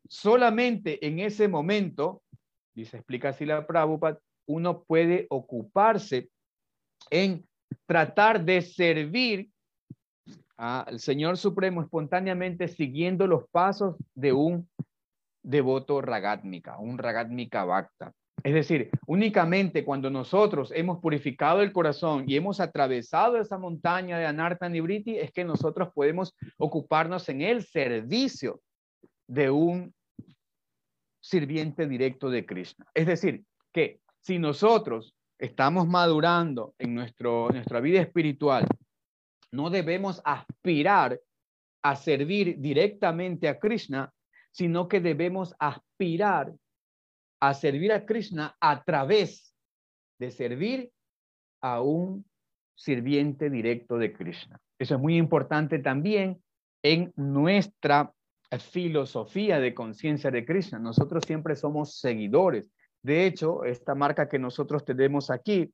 S2: solamente en ese momento, dice, explica así la Prabhupada, uno puede ocuparse en tratar de servir al Señor Supremo espontáneamente siguiendo los pasos de un devoto ragátmica, un ragátmica bhakta. Es decir, únicamente cuando nosotros hemos purificado el corazón y hemos atravesado esa montaña de Anarta Nibriti es que nosotros podemos ocuparnos en el servicio de un sirviente directo de Krishna. Es decir, que si nosotros estamos madurando en nuestro, nuestra vida espiritual, no debemos aspirar a servir directamente a Krishna, sino que debemos aspirar a servir a Krishna a través de servir a un sirviente directo de Krishna. Eso es muy importante también en nuestra filosofía de conciencia de Krishna. Nosotros siempre somos seguidores. De hecho, esta marca que nosotros tenemos aquí,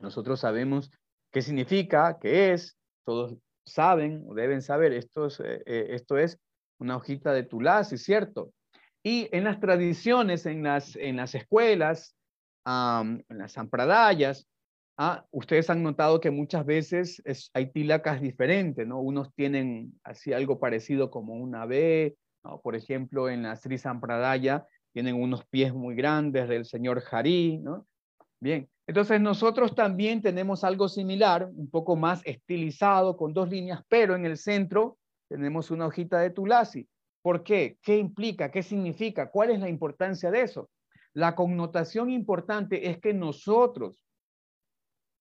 S2: nosotros sabemos qué significa, qué es, todos saben o deben saber, esto es, eh, eh, esto es una hojita de tulasi, ¿cierto? Y en las tradiciones, en las, en las escuelas, en las zampradayas, ah, ustedes han notado que muchas veces hay tilacas diferentes, ¿no? Unos tienen así algo parecido como una B, por ejemplo, en la Sri Sampradaya tienen unos pies muy grandes del señor Hari, ¿no? Bien, entonces nosotros también tenemos algo similar, un poco más estilizado, con dos líneas, pero en el centro tenemos una hojita de tulasi. ¿Por qué? ¿Qué implica? ¿Qué significa? ¿Cuál es la importancia de eso? La connotación importante es que nosotros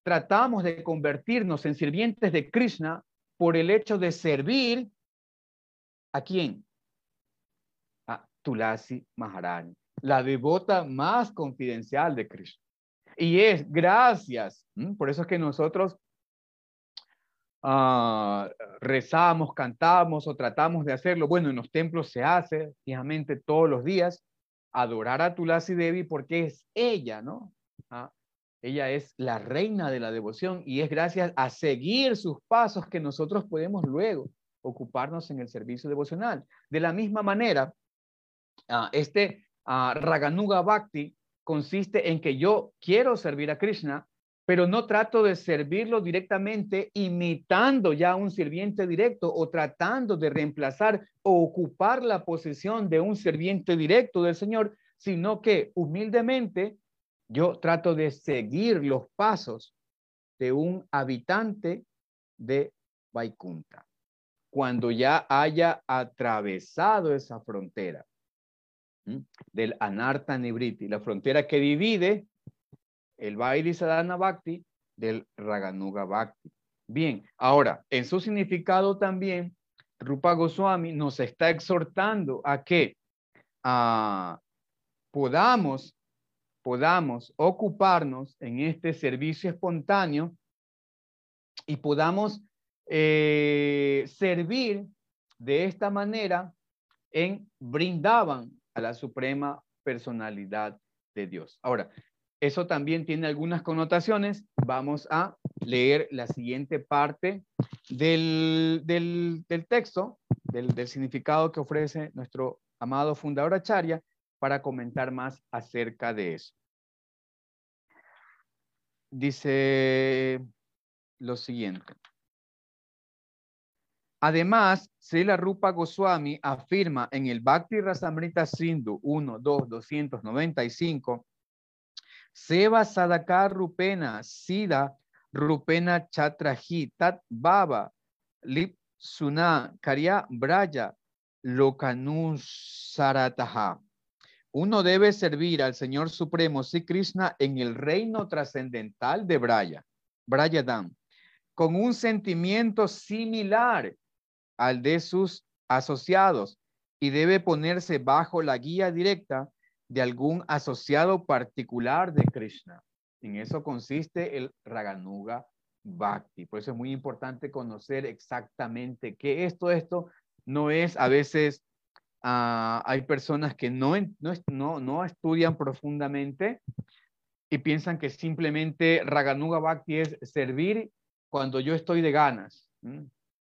S2: tratamos de convertirnos en sirvientes de Krishna por el hecho de servir a quién? A Tulasi Maharani, la devota más confidencial de Krishna. Y es gracias, por eso es que nosotros Ah, rezamos, cantamos o tratamos de hacerlo. Bueno, en los templos se hace fijamente todos los días, adorar a Tulasi Devi porque es ella, ¿no? Ah, ella es la reina de la devoción y es gracias a seguir sus pasos que nosotros podemos luego ocuparnos en el servicio devocional. De la misma manera, ah, este Raganuga Bhakti consiste en que yo quiero servir a Krishna, pero no trato de servirlo directamente imitando ya a un sirviente directo o tratando de reemplazar o ocupar la posición de un sirviente directo del Señor, sino que humildemente yo trato de seguir los pasos de un habitante de Vaikunta cuando ya haya atravesado esa frontera del Anarta Nibriti, la frontera que divide el Vairi Sadhana Bhakti del Raganuga Bhakti. Bien, ahora, en su significado también, Rupa Goswami nos está exhortando a que ah, podamos, podamos ocuparnos en este servicio espontáneo y podamos eh, servir de esta manera en brindaban a la suprema personalidad de Dios. Ahora, eso también tiene algunas connotaciones. Vamos a leer la siguiente parte del, texto, del, significado que ofrece nuestro amado fundador Acharya para comentar más acerca de eso. Dice lo siguiente. Además, Srila Rupa Goswami afirma en el Bhakti Rasamrita Sindhu 1, 2, 295 Seva Sadaka Rupena, Sida Rupena Chatraji, Tat Baba, Lip Suna, Karya Braya, Lokanu Sarataha. Uno debe servir al Señor Supremo, Sri Krishna, en el reino trascendental de Braya, Brayadam, con un sentimiento similar al de sus asociados y debe ponerse bajo la guía directa de algún asociado particular de Krishna. En eso consiste el Raganuga Bhakti. Por eso es muy importante conocer exactamente qué es esto. No es a veces, ah, hay personas que no, no, no, estudian profundamente y piensan que simplemente Raganuga Bhakti es servir cuando yo estoy de ganas.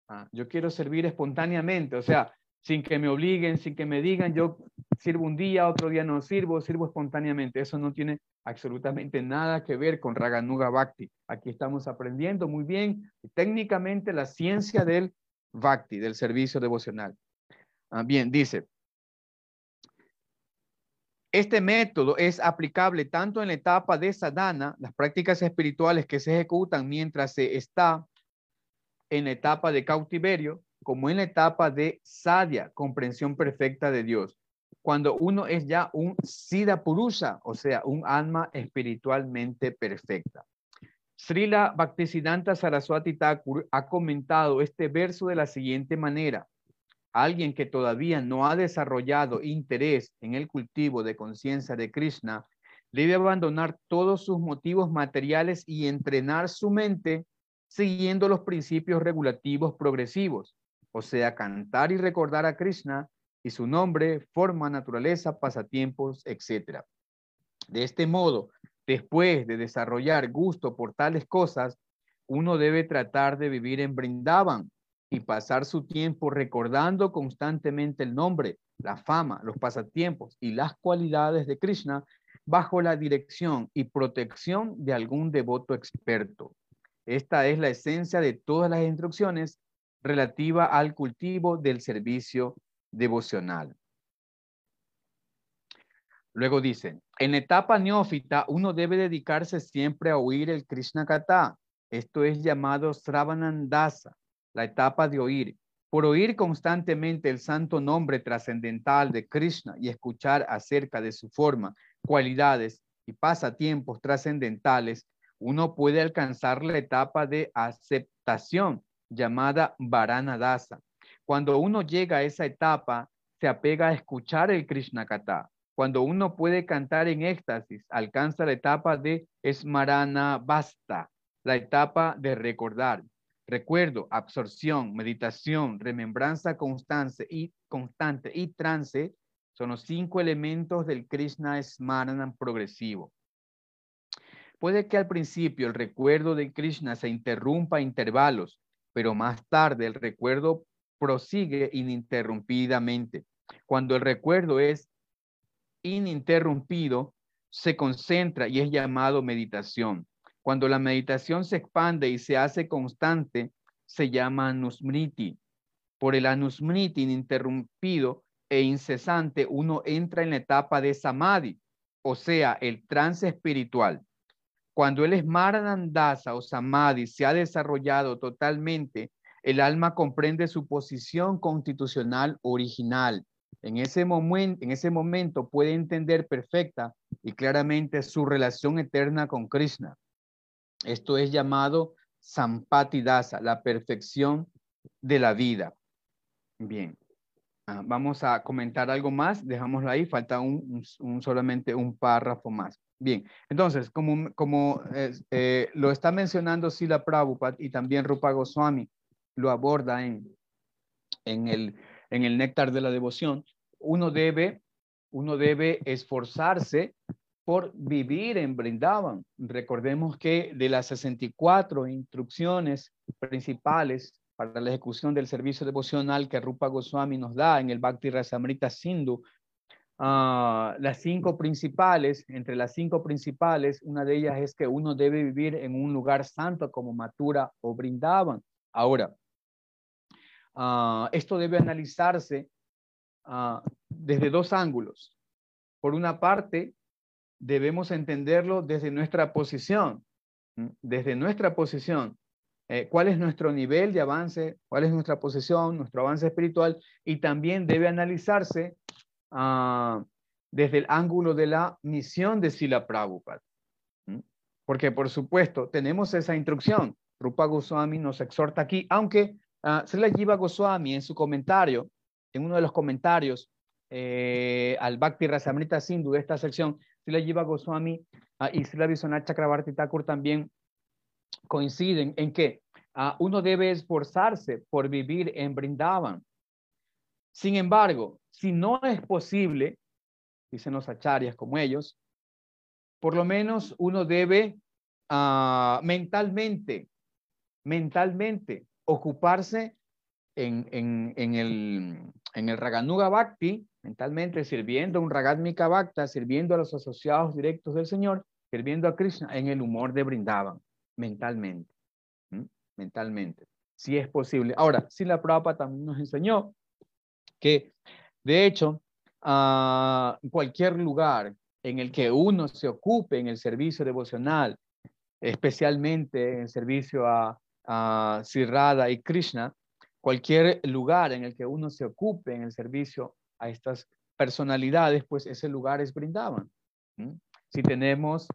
S2: Ah, yo quiero servir espontáneamente, o sea, sin que me obliguen, sin que me digan, yo sirvo un día, otro día no sirvo, sirvo espontáneamente. Eso no tiene absolutamente nada que ver con Raganuga Bhakti. Aquí estamos aprendiendo muy bien técnicamente la ciencia del Bhakti, del servicio devocional. Ah, bien, dice, este método es aplicable tanto en la etapa de sadhana, las prácticas espirituales que se ejecutan mientras se está en la etapa de cautiverio, como en la etapa de sadia, comprensión perfecta de Dios. Cuando uno es ya un Siddha Purusha, o sea, un alma espiritualmente perfecta. Srila Bhaktisiddhanta Saraswati Thakur ha comentado este verso de la siguiente manera. Alguien que todavía no ha desarrollado interés en el cultivo de conciencia de Krishna debe abandonar todos sus motivos materiales y entrenar su mente siguiendo los principios regulativos progresivos o sea, cantar y recordar a Krishna y su nombre, forma, naturaleza, pasatiempos, etc. De este modo, después de desarrollar gusto por tales cosas, uno debe tratar de vivir en Brindavan y pasar su tiempo recordando constantemente el nombre, la fama, los pasatiempos y las cualidades de Krishna bajo la dirección y protección de algún devoto experto. Esta es la esencia de todas las instrucciones relativa al cultivo del servicio devocional. Luego dice, en etapa neófita uno debe dedicarse siempre a oír el Krishna Kata. Esto es llamado Sravanandasa, la etapa de oír. Por oír constantemente el santo nombre trascendental de Krishna y escuchar acerca de su forma, cualidades y pasatiempos trascendentales, uno puede alcanzar la etapa de aceptación llamada Varanadasa. Cuando uno llega a esa etapa, se apega a escuchar el Krishna Kata. Cuando uno puede cantar en éxtasis, alcanza la etapa de Esmarana Basta, la etapa de recordar. Recuerdo, absorción, meditación, remembranza constante y, constante y trance son los cinco elementos del Krishna Smarana progresivo. Puede que al principio el recuerdo de Krishna se interrumpa a intervalos, pero más tarde el recuerdo prosigue ininterrumpidamente. Cuando el recuerdo es ininterrumpido, se concentra y es llamado meditación. Cuando la meditación se expande y se hace constante, se llama anusmriti. Por el anusmriti ininterrumpido e incesante, uno entra en la etapa de samadhi, o sea, el trance espiritual. Cuando el Smaranandasa o Samadhi se ha desarrollado totalmente, el alma comprende su posición constitucional original. En ese, momento, puede entender perfecta y claramente su relación eterna con Krishna. Esto es llamado Sampati Dasa, la perfección de la vida. Bien, ah, vamos a comentar algo más, dejámoslo ahí, falta solamente un párrafo más. Bien, entonces, como, como eh, lo está mencionando Sila Prabhupada y también Rupa Goswami, lo aborda en, en, el, en el néctar de la devoción, uno debe, uno debe esforzarse por vivir en Brindavan. Recordemos que de las 64 instrucciones principales para la ejecución del servicio devocional que Rupa Goswami nos da en el Bhakti Rasamrita Sindhu, Ah, las cinco principales, entre las cinco principales, una de ellas es que uno debe vivir en un lugar santo como Matura o Brindaban. Ahora, ah, esto debe analizarse ah, desde dos ángulos. Por una parte, debemos entenderlo desde nuestra posición, desde nuestra posición. Eh, cuál es nuestro nivel de avance, cuál es nuestra posición, nuestro avance espiritual, y también debe analizarse ah, desde el ángulo de la misión de Sila Prabhupada. Porque, por supuesto, tenemos esa instrucción. Rupa Goswami nos exhorta aquí, aunque uh, Srila Jiva Goswami en su comentario, en uno de los comentarios eh, al Bhakti Rasamrita Sindhu de esta sección, Srila Jiva Goswami uh, y Srila Vishwanath Chakrabarti Thakur también coinciden en que uh, uno debe esforzarse por vivir en Brindavan. Sin embargo, si no es posible, dicen los acharyas como ellos, por lo menos uno debe uh, mentalmente, mentalmente ocuparse en, en el Raganuga Bhakti, mentalmente sirviendo un Ragatmika Bhakta, sirviendo a los asociados directos del Señor, sirviendo a Krishna en el humor de Brindavan, mentalmente, mentalmente, si es posible. Ahora, si la Prabhupada también nos enseñó que, de hecho, a cualquier lugar en el que uno se ocupe en el servicio devocional, especialmente en servicio a, a Sirrada y Krishna, cualquier lugar en el que uno se ocupe en el servicio a estas personalidades, pues ese lugar es Brindavan. Si tenemos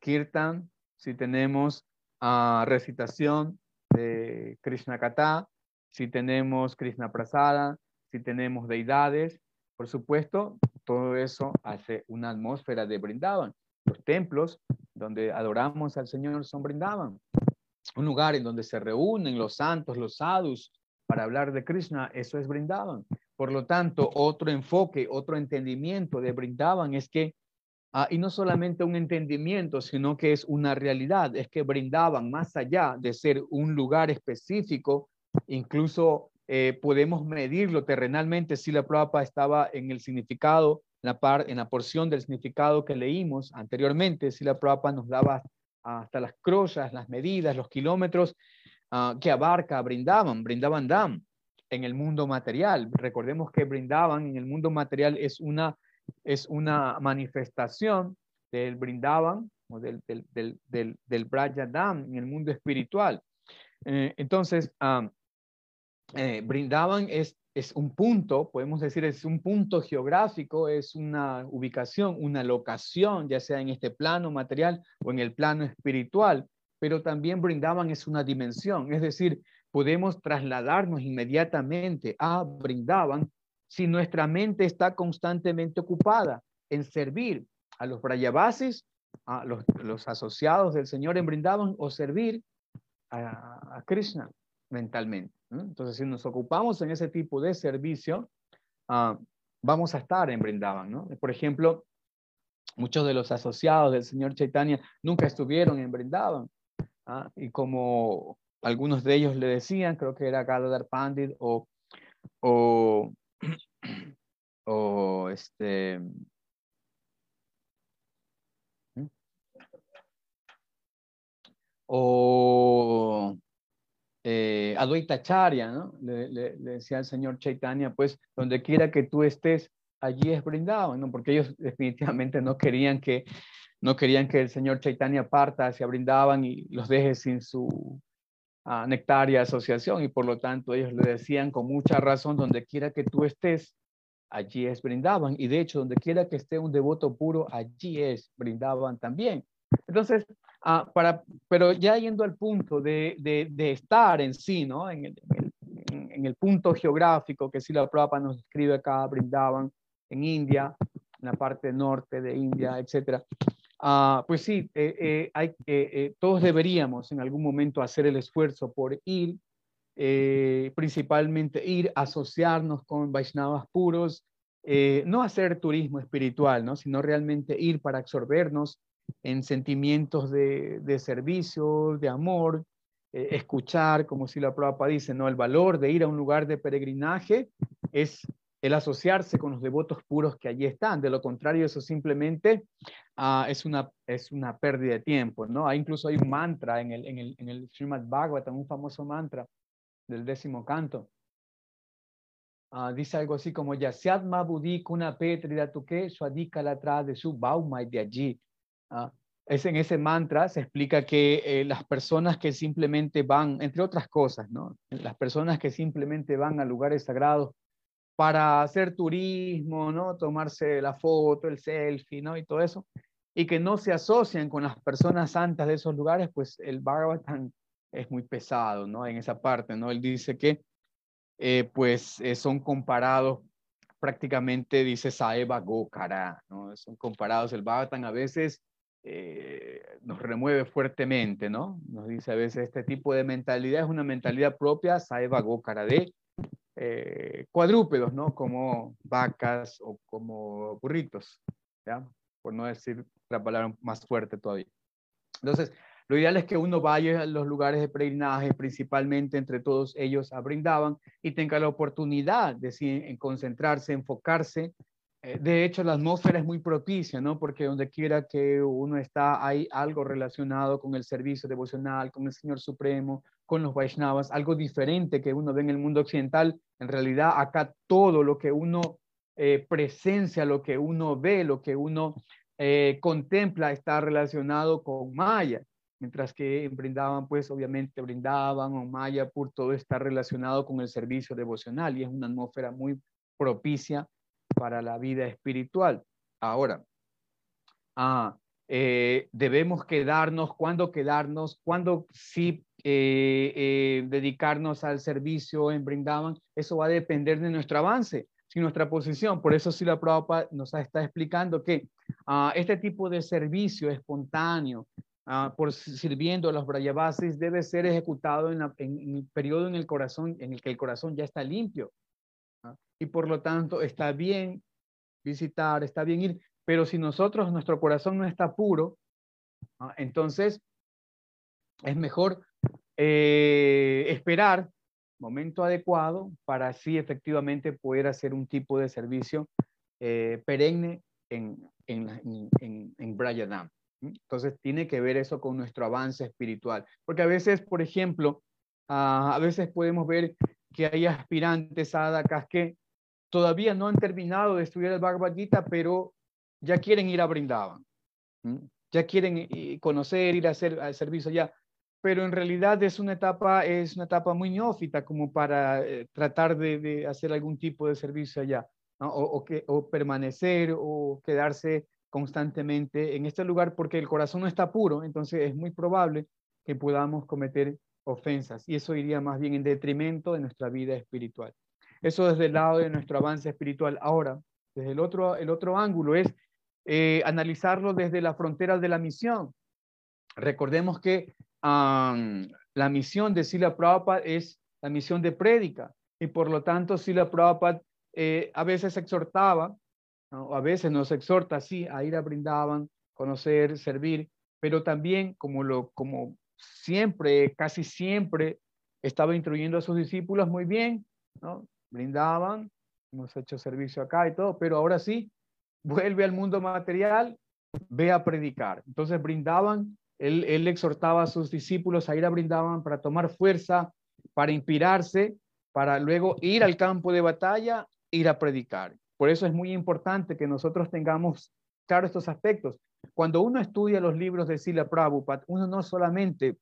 S2: kirtan, si tenemos uh, recitación de Krishna Kata, si tenemos Krishna Prasada, si tenemos deidades, por supuesto, todo eso hace una atmósfera de Brindavan. Los templos donde adoramos al Señor son Brindavan. Un lugar en donde se reúnen los santos, los sadhus, para hablar de Krishna, eso es Brindavan. Por lo tanto, otro enfoque, otro entendimiento de Brindavan es que, ah, y no solamente un entendimiento, sino que es una realidad, es que Brindavan, más allá de ser un lugar específico, incluso eh, podemos medirlo terrenalmente si la prueba estaba en el significado, en la, par, en la porción del significado que leímos anteriormente, si la prueba nos daba hasta las crozas, las medidas, los kilómetros uh, que abarca Brindaban, Brindaban Dam en el mundo material. Recordemos que Brindaban en el mundo material es una, es una manifestación del Brindaban o del, del, del, del, del Dam en el mundo espiritual. Eh, entonces, um, eh, brindaban es, es un punto, podemos decir, es un punto geográfico, es una ubicación, una locación, ya sea en este plano material o en el plano espiritual, pero también brindaban es una dimensión, es decir, podemos trasladarnos inmediatamente a brindaban si nuestra mente está constantemente ocupada en servir a los Brayavasis, a los, los asociados del Señor en brindaban o servir a Krishna mentalmente. Entonces, si nos ocupamos en ese tipo de servicio, ah, vamos a estar en Brindavan. ¿no? Por ejemplo, muchos de los asociados del señor Chaitanya nunca estuvieron en Brindavan. ¿ah? Y como algunos de ellos le decían, creo que era Gadadhar Pandit o, o, o este... O eh, Advaita Charya. Le, decía el señor Chaitanya, pues donde quiera que tú estés, allí es brindado, ¿no? Porque ellos definitivamente no querían que, no querían que el señor Chaitanya parta hacia brindaban y los deje sin su uh, nectaria asociación y por lo tanto ellos le decían con mucha razón, donde quiera que tú estés, allí es brindaban y de hecho donde quiera que esté un devoto puro, allí es brindaban también. Entonces, Ah, para, pero ya yendo al punto de, de, estar en sí, ¿no? En el, en el, punto geográfico que la Prabhupada nos describe acá, brindaban en India, en la parte norte de India, etcétera. Uh, pues sí, eh, eh, hay, eh, todos deberíamos en algún momento hacer el esfuerzo por ir, principalmente ir, asociarnos con Vaishnavas puros, no hacer turismo espiritual, ¿no? sino realmente ir para absorbernos en sentimientos de, de servicio, de amor, eh, escuchar, como si la Prabhupada dice, ¿no? El valor de ir a un lugar de peregrinaje es el asociarse con los devotos puros que allí están. De lo contrario, eso simplemente uh, es, una, es una pérdida de tiempo, ¿no? Hay, incluso hay un mantra en el, en el, en el Srimad Bhagavatam, un famoso mantra del décimo canto, ah, dice algo así como Yasyat Mabudi Kuna Petrida Tuke Swadika la de su Bauma y de allí. Ah, es en ese mantra se explica que eh, las personas que simplemente van, entre otras cosas, ¿no? Las personas que simplemente van a lugares sagrados para hacer turismo, ¿no? Tomarse la foto, el selfie, ¿no? Y todo eso, y que no se asocian con las personas santas de esos lugares, pues el Bhagavatam es muy pesado, ¿no? En esa parte, ¿no? Él dice que, eh, pues, eh, son comparados prácticamente, dice Saeva Gokara, ¿no? Son comparados, el Bhagavatam a veces eh, nos remueve fuertemente, ¿no? Nos dice a veces este tipo de mentalidad es una mentalidad propia, Saeva Gokara, de eh, cuadrúpedos, ¿no? Como vacas o como burritos, ¿ya? Por no decir la palabra más fuerte todavía. Entonces, lo ideal es que uno vaya a los lugares de peregrinaje, principalmente entre todos ellos a Brindaban, y tenga la oportunidad de en concentrarse, enfocarse de hecho, la atmósfera es muy propicia, ¿no? Porque donde quiera que uno está, hay algo relacionado con el servicio devocional, con el Señor Supremo, con los Vaishnavas, algo diferente que uno ve en el mundo occidental. En realidad, acá todo lo que uno eh, presencia, lo que uno ve, lo que uno eh, contempla está relacionado con Maya. Mientras que brindaban, pues obviamente brindaban o Maya, por todo está relacionado con el servicio devocional y es una atmósfera muy propicia para la vida espiritual. Ahora, ah, eh, debemos quedarnos, ¿cuándo quedarnos? ¿Cuándo sí eh, eh, dedicarnos al servicio en Brindavan? Eso va a depender de nuestro avance, y nuestra posición. Por eso sí la Prabhupada nos está explicando que ah, este tipo de servicio espontáneo, ah, por sirviendo a los Brayavasis, debe ser ejecutado en, en, el periodo en el corazón, en el que el corazón ya está limpio y por lo tanto está bien visitar, está bien ir, pero si nosotros, nuestro corazón no está puro, entonces es mejor eh, esperar momento adecuado para así efectivamente poder hacer un tipo de servicio eh, perenne en, en, en, en Entonces tiene que ver eso con nuestro avance espiritual, porque a veces, por ejemplo, ah, a veces podemos ver que hay aspirantes a Dakas que todavía no han terminado de estudiar el Bhagavad pero ya quieren ir a Brindavan, ya quieren eh, conocer, ir a hacer al servicio ya, pero en realidad es una etapa, es una etapa muy neófita como para eh, tratar de, hacer algún tipo de servicio allá, o, que, o permanecer o quedarse constantemente en este lugar porque el corazón no está puro, entonces es muy probable que podamos cometer ofensas y eso iría más bien en detrimento de nuestra vida espiritual. Eso desde el lado de nuestro avance espiritual. Ahora, desde el otro, el otro ángulo es eh, analizarlo desde la frontera de la misión. Recordemos que la misión de Sila Prabhupada es la misión de prédica y por lo tanto Sila Prabhupada eh, a veces exhortaba, o a veces nos exhorta así a ir a Brindaban, conocer, servir, pero también como, lo, como siempre, casi siempre, estaba instruyendo a sus discípulos muy bien, ¿no? brindaban, hemos hecho servicio acá y todo, pero ahora sí, vuelve al mundo material, ve a predicar. Entonces brindaban, él, él exhortaba a sus discípulos a ir a brindaban para tomar fuerza, para inspirarse, para luego ir al campo de batalla, ir a predicar. Por eso es muy importante que nosotros tengamos claro estos aspectos. Cuando uno estudia los libros de Sila Prabhupada, uno no solamente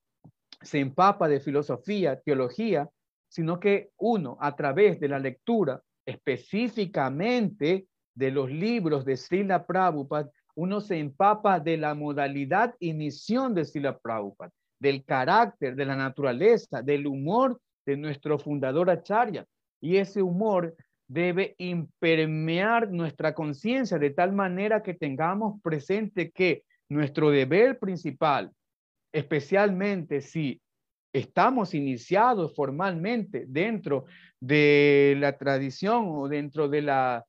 S2: se empapa de filosofía, teología, sino que uno, a través de la lectura específicamente de los libros de Srila Prabhupada, uno se empapa de la modalidad y misión de Srila Prabhupada, del carácter, de la naturaleza, del humor de nuestro fundador Acharya. Y ese humor debe impermear nuestra conciencia de tal manera que tengamos presente que nuestro deber principal, especialmente si estamos iniciados formalmente dentro de la tradición o dentro de la,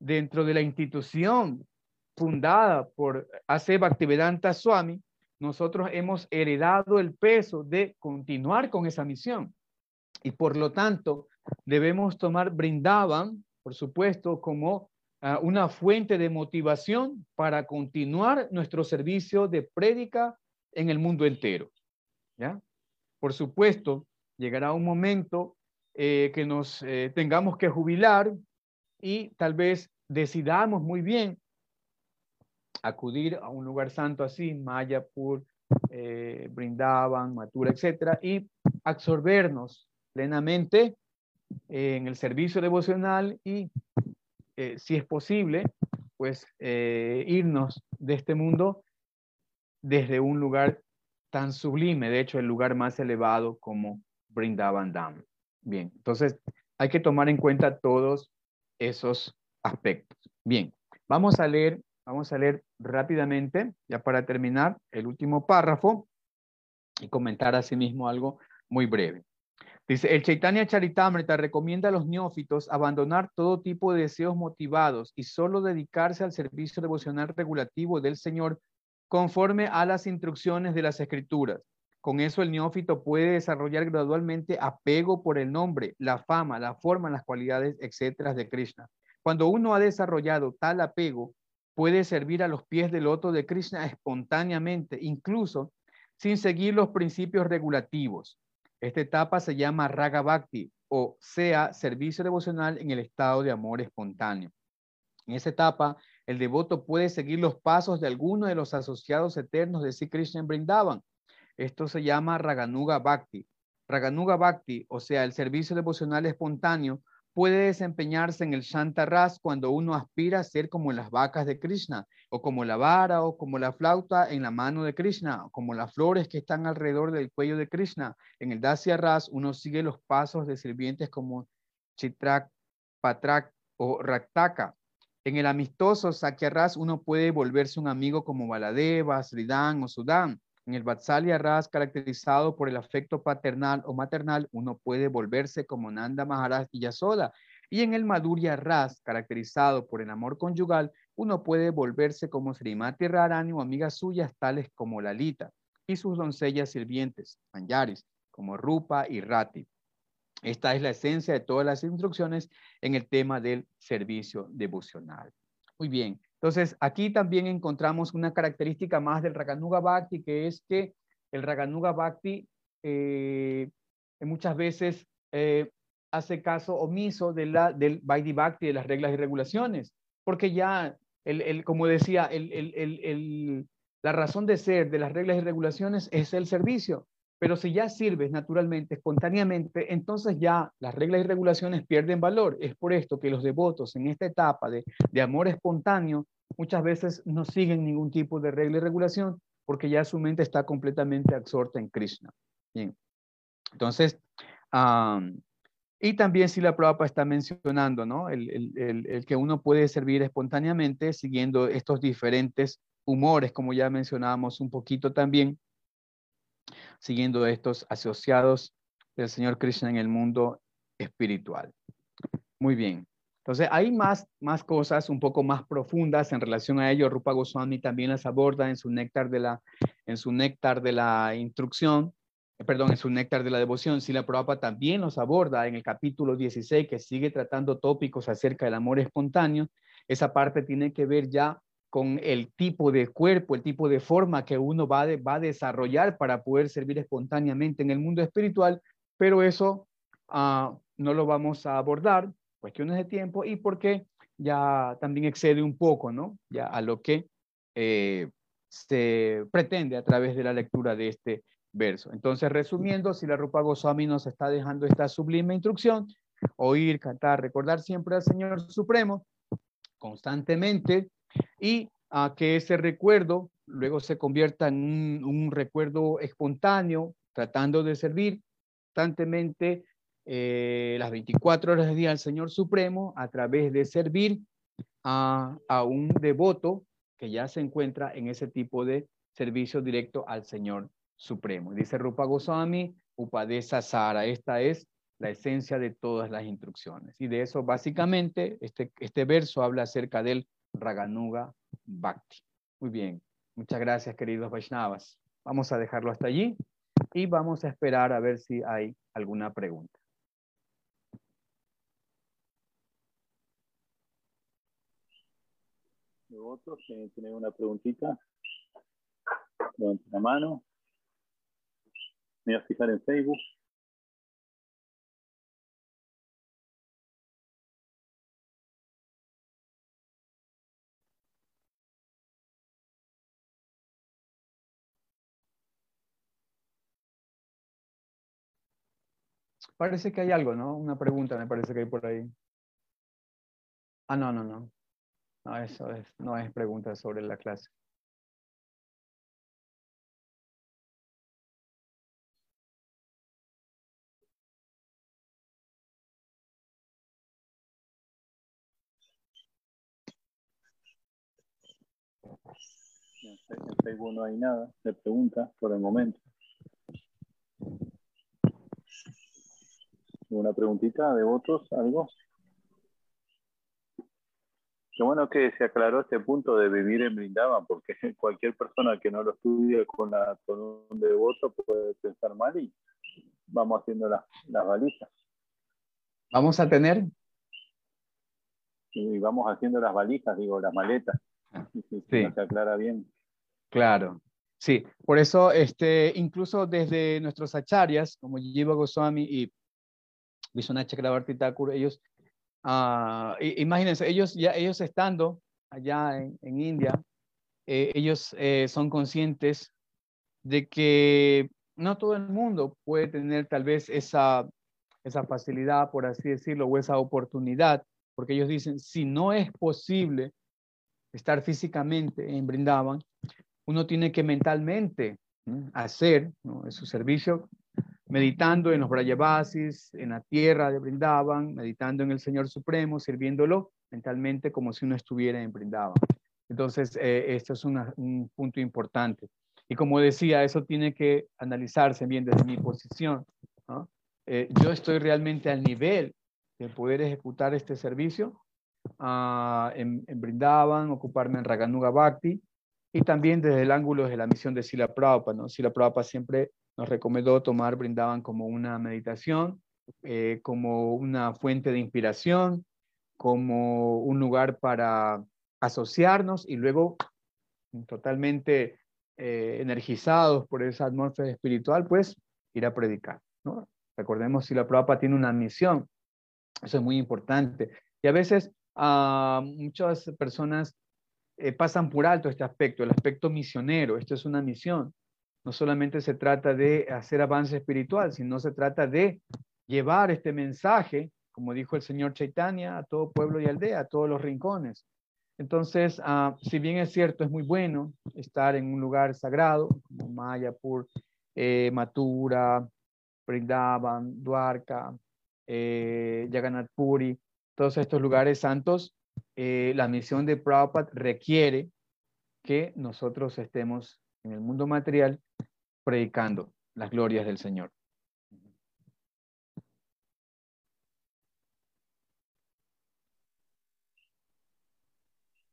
S2: dentro de la institución fundada por A.C. Bhaktivedanta Swami, nosotros hemos heredado el peso de continuar con esa misión. Y por lo tanto, debemos tomar Brindavan, por supuesto, como ah, una fuente de motivación para continuar nuestro servicio de prédica en el mundo entero. ¿ya? Por supuesto, llegará un momento eh, que nos eh, tengamos que jubilar y tal vez decidamos muy bien acudir a un lugar santo así, Mayapur, eh, Brindaban, Matura, etcétera, y absorbernos plenamente en el servicio devocional y, si es posible, pues irnos de este mundo desde un lugar tan sublime, de hecho el lugar más elevado como Brindavan Dam. Bien, entonces hay que tomar en cuenta todos esos aspectos. Bien, vamos a leer, vamos a leer rápidamente, ya para terminar, el último párrafo y comentar asimismo algo muy breve. Dice, el Chaitanya Charitamrita recomienda a los neófitos abandonar todo tipo de deseos motivados y solo dedicarse al servicio devocional regulativo del Señor conforme a las instrucciones de las escrituras. Con eso el neófito puede desarrollar gradualmente apego por el nombre, la fama, la forma, las cualidades, etcétera, de Krishna. Cuando uno ha desarrollado tal apego, puede servir a los pies del loto de Krishna espontáneamente, incluso sin seguir los principios regulativos. Esta etapa se llama Raga Bhakti, o sea, servicio devocional en el estado de amor espontáneo. En esa etapa, el devoto puede seguir los pasos de alguno de los asociados eternos de Sri Krishna en Brindavan. Esto se llama Raganuga Bhakti. Raganuga Bhakti, o sea, el servicio devocional espontáneo, puede desempeñarse en el Ras cuando uno aspira a ser como las vacas de Krishna, o como la vara, o como la flauta en la mano de Krishna, o como las flores que están alrededor del cuello de Krishna. En el Dasya Ras uno sigue los pasos de sirvientes como Chitrak, Patrak o Raktaka. En el amistoso Sakyarras uno puede volverse un amigo como Baladeva, Sridhan o Sudan. En el Vatsalya Ras, caracterizado por el afecto paternal o maternal, uno puede volverse como Nanda Maharaj y Yasoda. Y en el Madhurya Ras, caracterizado por el amor conyugal, uno puede volverse como Srimati Rarani o amigas suyas tales como Lalita y sus doncellas sirvientes, Manjaris, como Rupa y Rati. Esta es la esencia de todas las instrucciones en el tema del servicio devocional. Muy bien, entonces aquí también encontramos una característica más del Raganuga Bhakti, que es que el Raganuga Bhakti eh, muchas veces eh, hace caso omiso de la, del Vaidhi Bhakti, de las reglas y regulaciones, porque ya, el, como decía, la razón de ser de las reglas y regulaciones es el servicio. Pero si ya sirves naturalmente, espontáneamente, entonces ya las reglas y regulaciones pierden valor. Es por esto que los devotos en esta etapa de, amor espontáneo muchas veces no siguen ningún tipo de regla y regulación porque ya su mente está completamente absorta en Krishna. Bien. Entonces, y también si la Prabhupada está mencionando, ¿no? El, el, que uno puede servir espontáneamente siguiendo estos diferentes humores, como ya mencionábamos un poquito también, siguiendo estos asociados del Señor Krishna en el mundo espiritual. Muy bien. Entonces, hay más, más cosas un poco más profundas en relación a ello. Rupa Goswami también las aborda en su néctar de la, en su néctar de la instrucción, perdón, en su néctar de la devoción. Sila Prabhupada también los aborda en el capítulo 16, que sigue tratando tópicos acerca del amor espontáneo. Esa parte tiene que ver ya con el tipo de cuerpo, el tipo de forma que uno va, va a desarrollar para poder servir espontáneamente en el mundo espiritual, pero eso ah, no lo vamos a abordar, cuestiones de tiempo y porque ya también excede un poco, ¿no? Ya a lo que eh, se pretende a través de la lectura de este verso. Entonces, resumiendo, si la Rupa Goswami nos está dejando esta sublime instrucción, oír, cantar, recordar siempre al Señor Supremo constantemente, y a que ese recuerdo luego se convierta en un, recuerdo espontáneo, tratando de servir constantemente eh, las 24 horas del día al Señor Supremo a través de servir a, a, un devoto que ya se encuentra en ese tipo de servicio directo al Señor Supremo. Dice Rupa Goswami, Upadesa Sara, esta es la esencia de todas las instrucciones. Y de eso básicamente este, este verso habla acerca del Raganuga Bhakti. Muy bien, muchas gracias queridos Vaishnavas. Vamos a dejarlo hasta allí y vamos a esperar a ver si hay alguna pregunta.
S1: Otros tienen una preguntita. Levanten la mano. Voy a fijar en Facebook.
S2: Parece que hay algo, ¿no? Una pregunta me parece que hay por ahí. Ah, no, no, no. No, eso es, no es pregunta sobre la clase.
S1: En Facebook no hay nada de preguntas por el momento. ¿Una preguntita de votos? ¿Algo? Qué bueno que se aclaró este punto de vivir en Brindavan, porque cualquier persona que no lo estudie con, la, con un devoto puede pensar mal y vamos haciendo las, las valijas.
S2: Vamos a tener.
S1: Y vamos haciendo las valijas, digo, las maletas. Sí. Se aclara bien.
S2: Claro. Sí, por eso, este, incluso desde nuestros acharyas, como Jiva Goswami y Vishwanath Chakrabarti Thakur, ellos, uh, imagínense, ellos ya ellos estando allá en, en India, eh, ellos eh, son conscientes de que no todo el mundo puede tener tal vez esa, esa facilidad, por así decirlo, o esa oportunidad, porque ellos dicen, si no es posible estar físicamente en Brindavan, uno tiene que mentalmente hacer su servicio, meditando en los Brayavasis, en la tierra de Brindavan, meditando en el Señor Supremo, sirviéndolo mentalmente como si uno estuviera en Brindavan. Entonces, eh, esto es un punto importante. Y como decía, eso tiene que analizarse bien desde mi posición. Eh, yo estoy realmente al nivel de poder ejecutar este servicio uh, en, en Brindavan, ocuparme en Raganuga Bhakti, y también desde el ángulo de la misión de Sila Prabhupada. ¿no? Sila Prabhupada siempre nos recomendó tomar Brindavan como una meditación, eh, como una fuente de inspiración, como un lugar para asociarnos y luego totalmente eh, energizados por esa atmósfera espiritual, pues ir a predicar. ¿no? Recordemos, si la Prabhupada tiene una misión, eso es muy importante. Y a veces muchas personas eh, pasan por alto este aspecto, el aspecto misionero. Esto es una misión. No solamente se trata de hacer avance espiritual, sino se trata de llevar este mensaje, como dijo el señor Chaitanya, a todo pueblo y aldea, a todos los rincones. Entonces, uh, si bien es cierto, es muy bueno estar en un lugar sagrado, como Mayapur, eh, Mathura, Brindavan, Dwarka, eh, Jagannath Puri, todos estos lugares santos, eh, la misión de Prabhupada requiere que nosotros estemos en el mundo material predicando las glorias del Señor.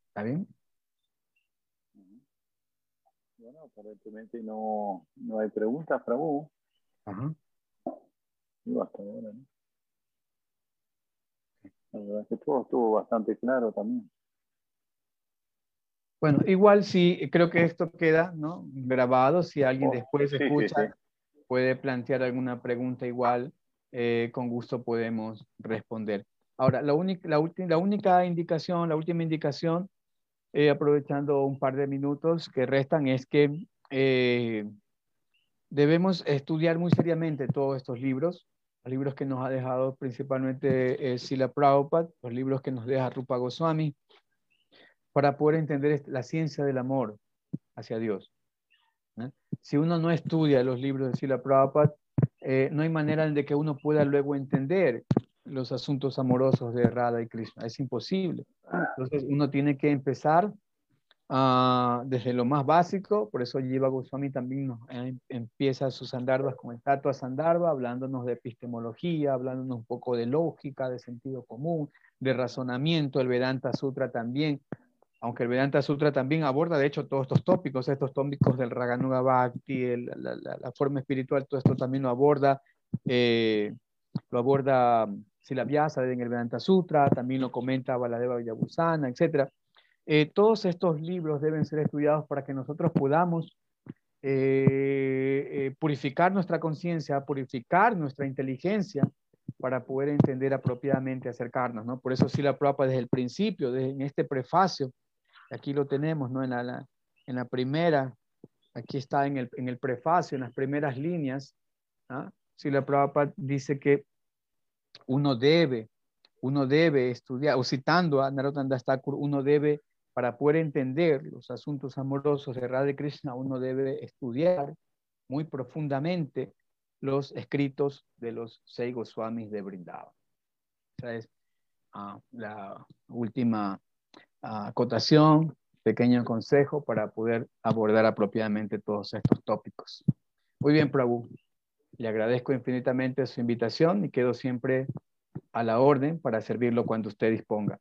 S2: ¿Está bien?
S1: Bueno, aparentemente no, no hay preguntas, Prabhu.
S2: Ajá.
S1: Y hasta ahora, ¿no? La verdad que estuvo, estuvo bastante claro también.
S2: Bueno, igual sí, creo que esto queda ¿no? grabado. Si alguien
S1: Oh,
S2: después
S1: sí, sí,
S2: escucha,
S1: sí.
S2: puede plantear alguna pregunta igual, eh, con gusto podemos responder. Ahora, la, única, la, la única indicación, la última indicación, eh, aprovechando un par de minutos que restan, es que eh, debemos estudiar muy seriamente todos estos libros, los libros que nos ha dejado principalmente eh, Sila Prabhupada, los libros que nos deja Rupa Goswami, para poder entender la ciencia del amor hacia Dios. Si uno no estudia los libros de Sila Prabhupada, eh, no hay manera de que uno pueda luego entender los asuntos amorosos de Radha y Krishna. Es imposible. Entonces uno tiene que empezar ah, desde lo más básico, por eso Jiva Goswami también nos, eh, empieza sus andarbas con el Tatua Sandarbha, hablándonos de epistemología, hablándonos un poco de lógica, de sentido común, de razonamiento, el Vedanta Sutra también, aunque el Vedanta Sutra también aborda, de hecho, todos estos tópicos, estos tópicos del Raganuga Bhakti, la, forma espiritual, todo esto también lo aborda, eh, lo aborda Sila Vyasa en el Vedanta Sutra, también lo comenta Baladeva Villabhusana, etc. Eh, todos estos libros deben ser estudiados para que nosotros podamos eh, eh, purificar nuestra conciencia, purificar nuestra inteligencia para poder entender apropiadamente, acercarnos, ¿no? Por eso Sila Prabhupada desde el principio, desde, en este prefacio, aquí lo tenemos, ¿no? En la, la- en la primera, aquí está en el, en el prefacio, en las primeras líneas, ¿ah? Sila Prabhupada dice que uno debe, uno debe estudiar, o citando a Narottam Das Thakur, uno debe, para poder entender los asuntos amorosos de Radha Krishna, uno debe estudiar muy profundamente los escritos de los seis Goswamis de Vrindavan. Esa es ah, la última ah, acotación, pequeño consejo para poder abordar apropiadamente todos estos tópicos. Muy bien, Prabhu. Le agradezco infinitamente su invitación y quedo siempre a la orden para servirlo cuando usted disponga.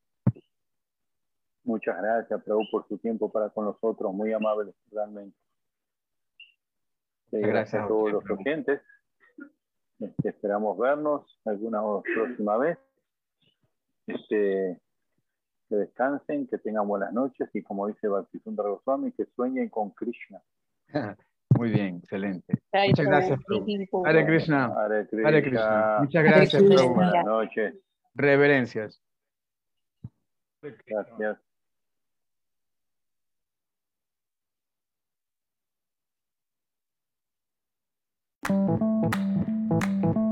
S1: Muchas gracias, Prabhu, por su tiempo para con nosotros. Muy amable, realmente. Eh, gracias, a todos los oyentes. Este, esperamos vernos alguna próxima vez. Este, que descansen, que tengan buenas noches y como dice Bhaktisundar Goswami, que sueñen con Krishna.
S2: Muy bien, excelente. Muchas gracias. Hare Krishna. Hare Krishna. Muchas gracias.
S1: Buenas noches.
S2: Reverencias.
S1: Gracias. Thank you.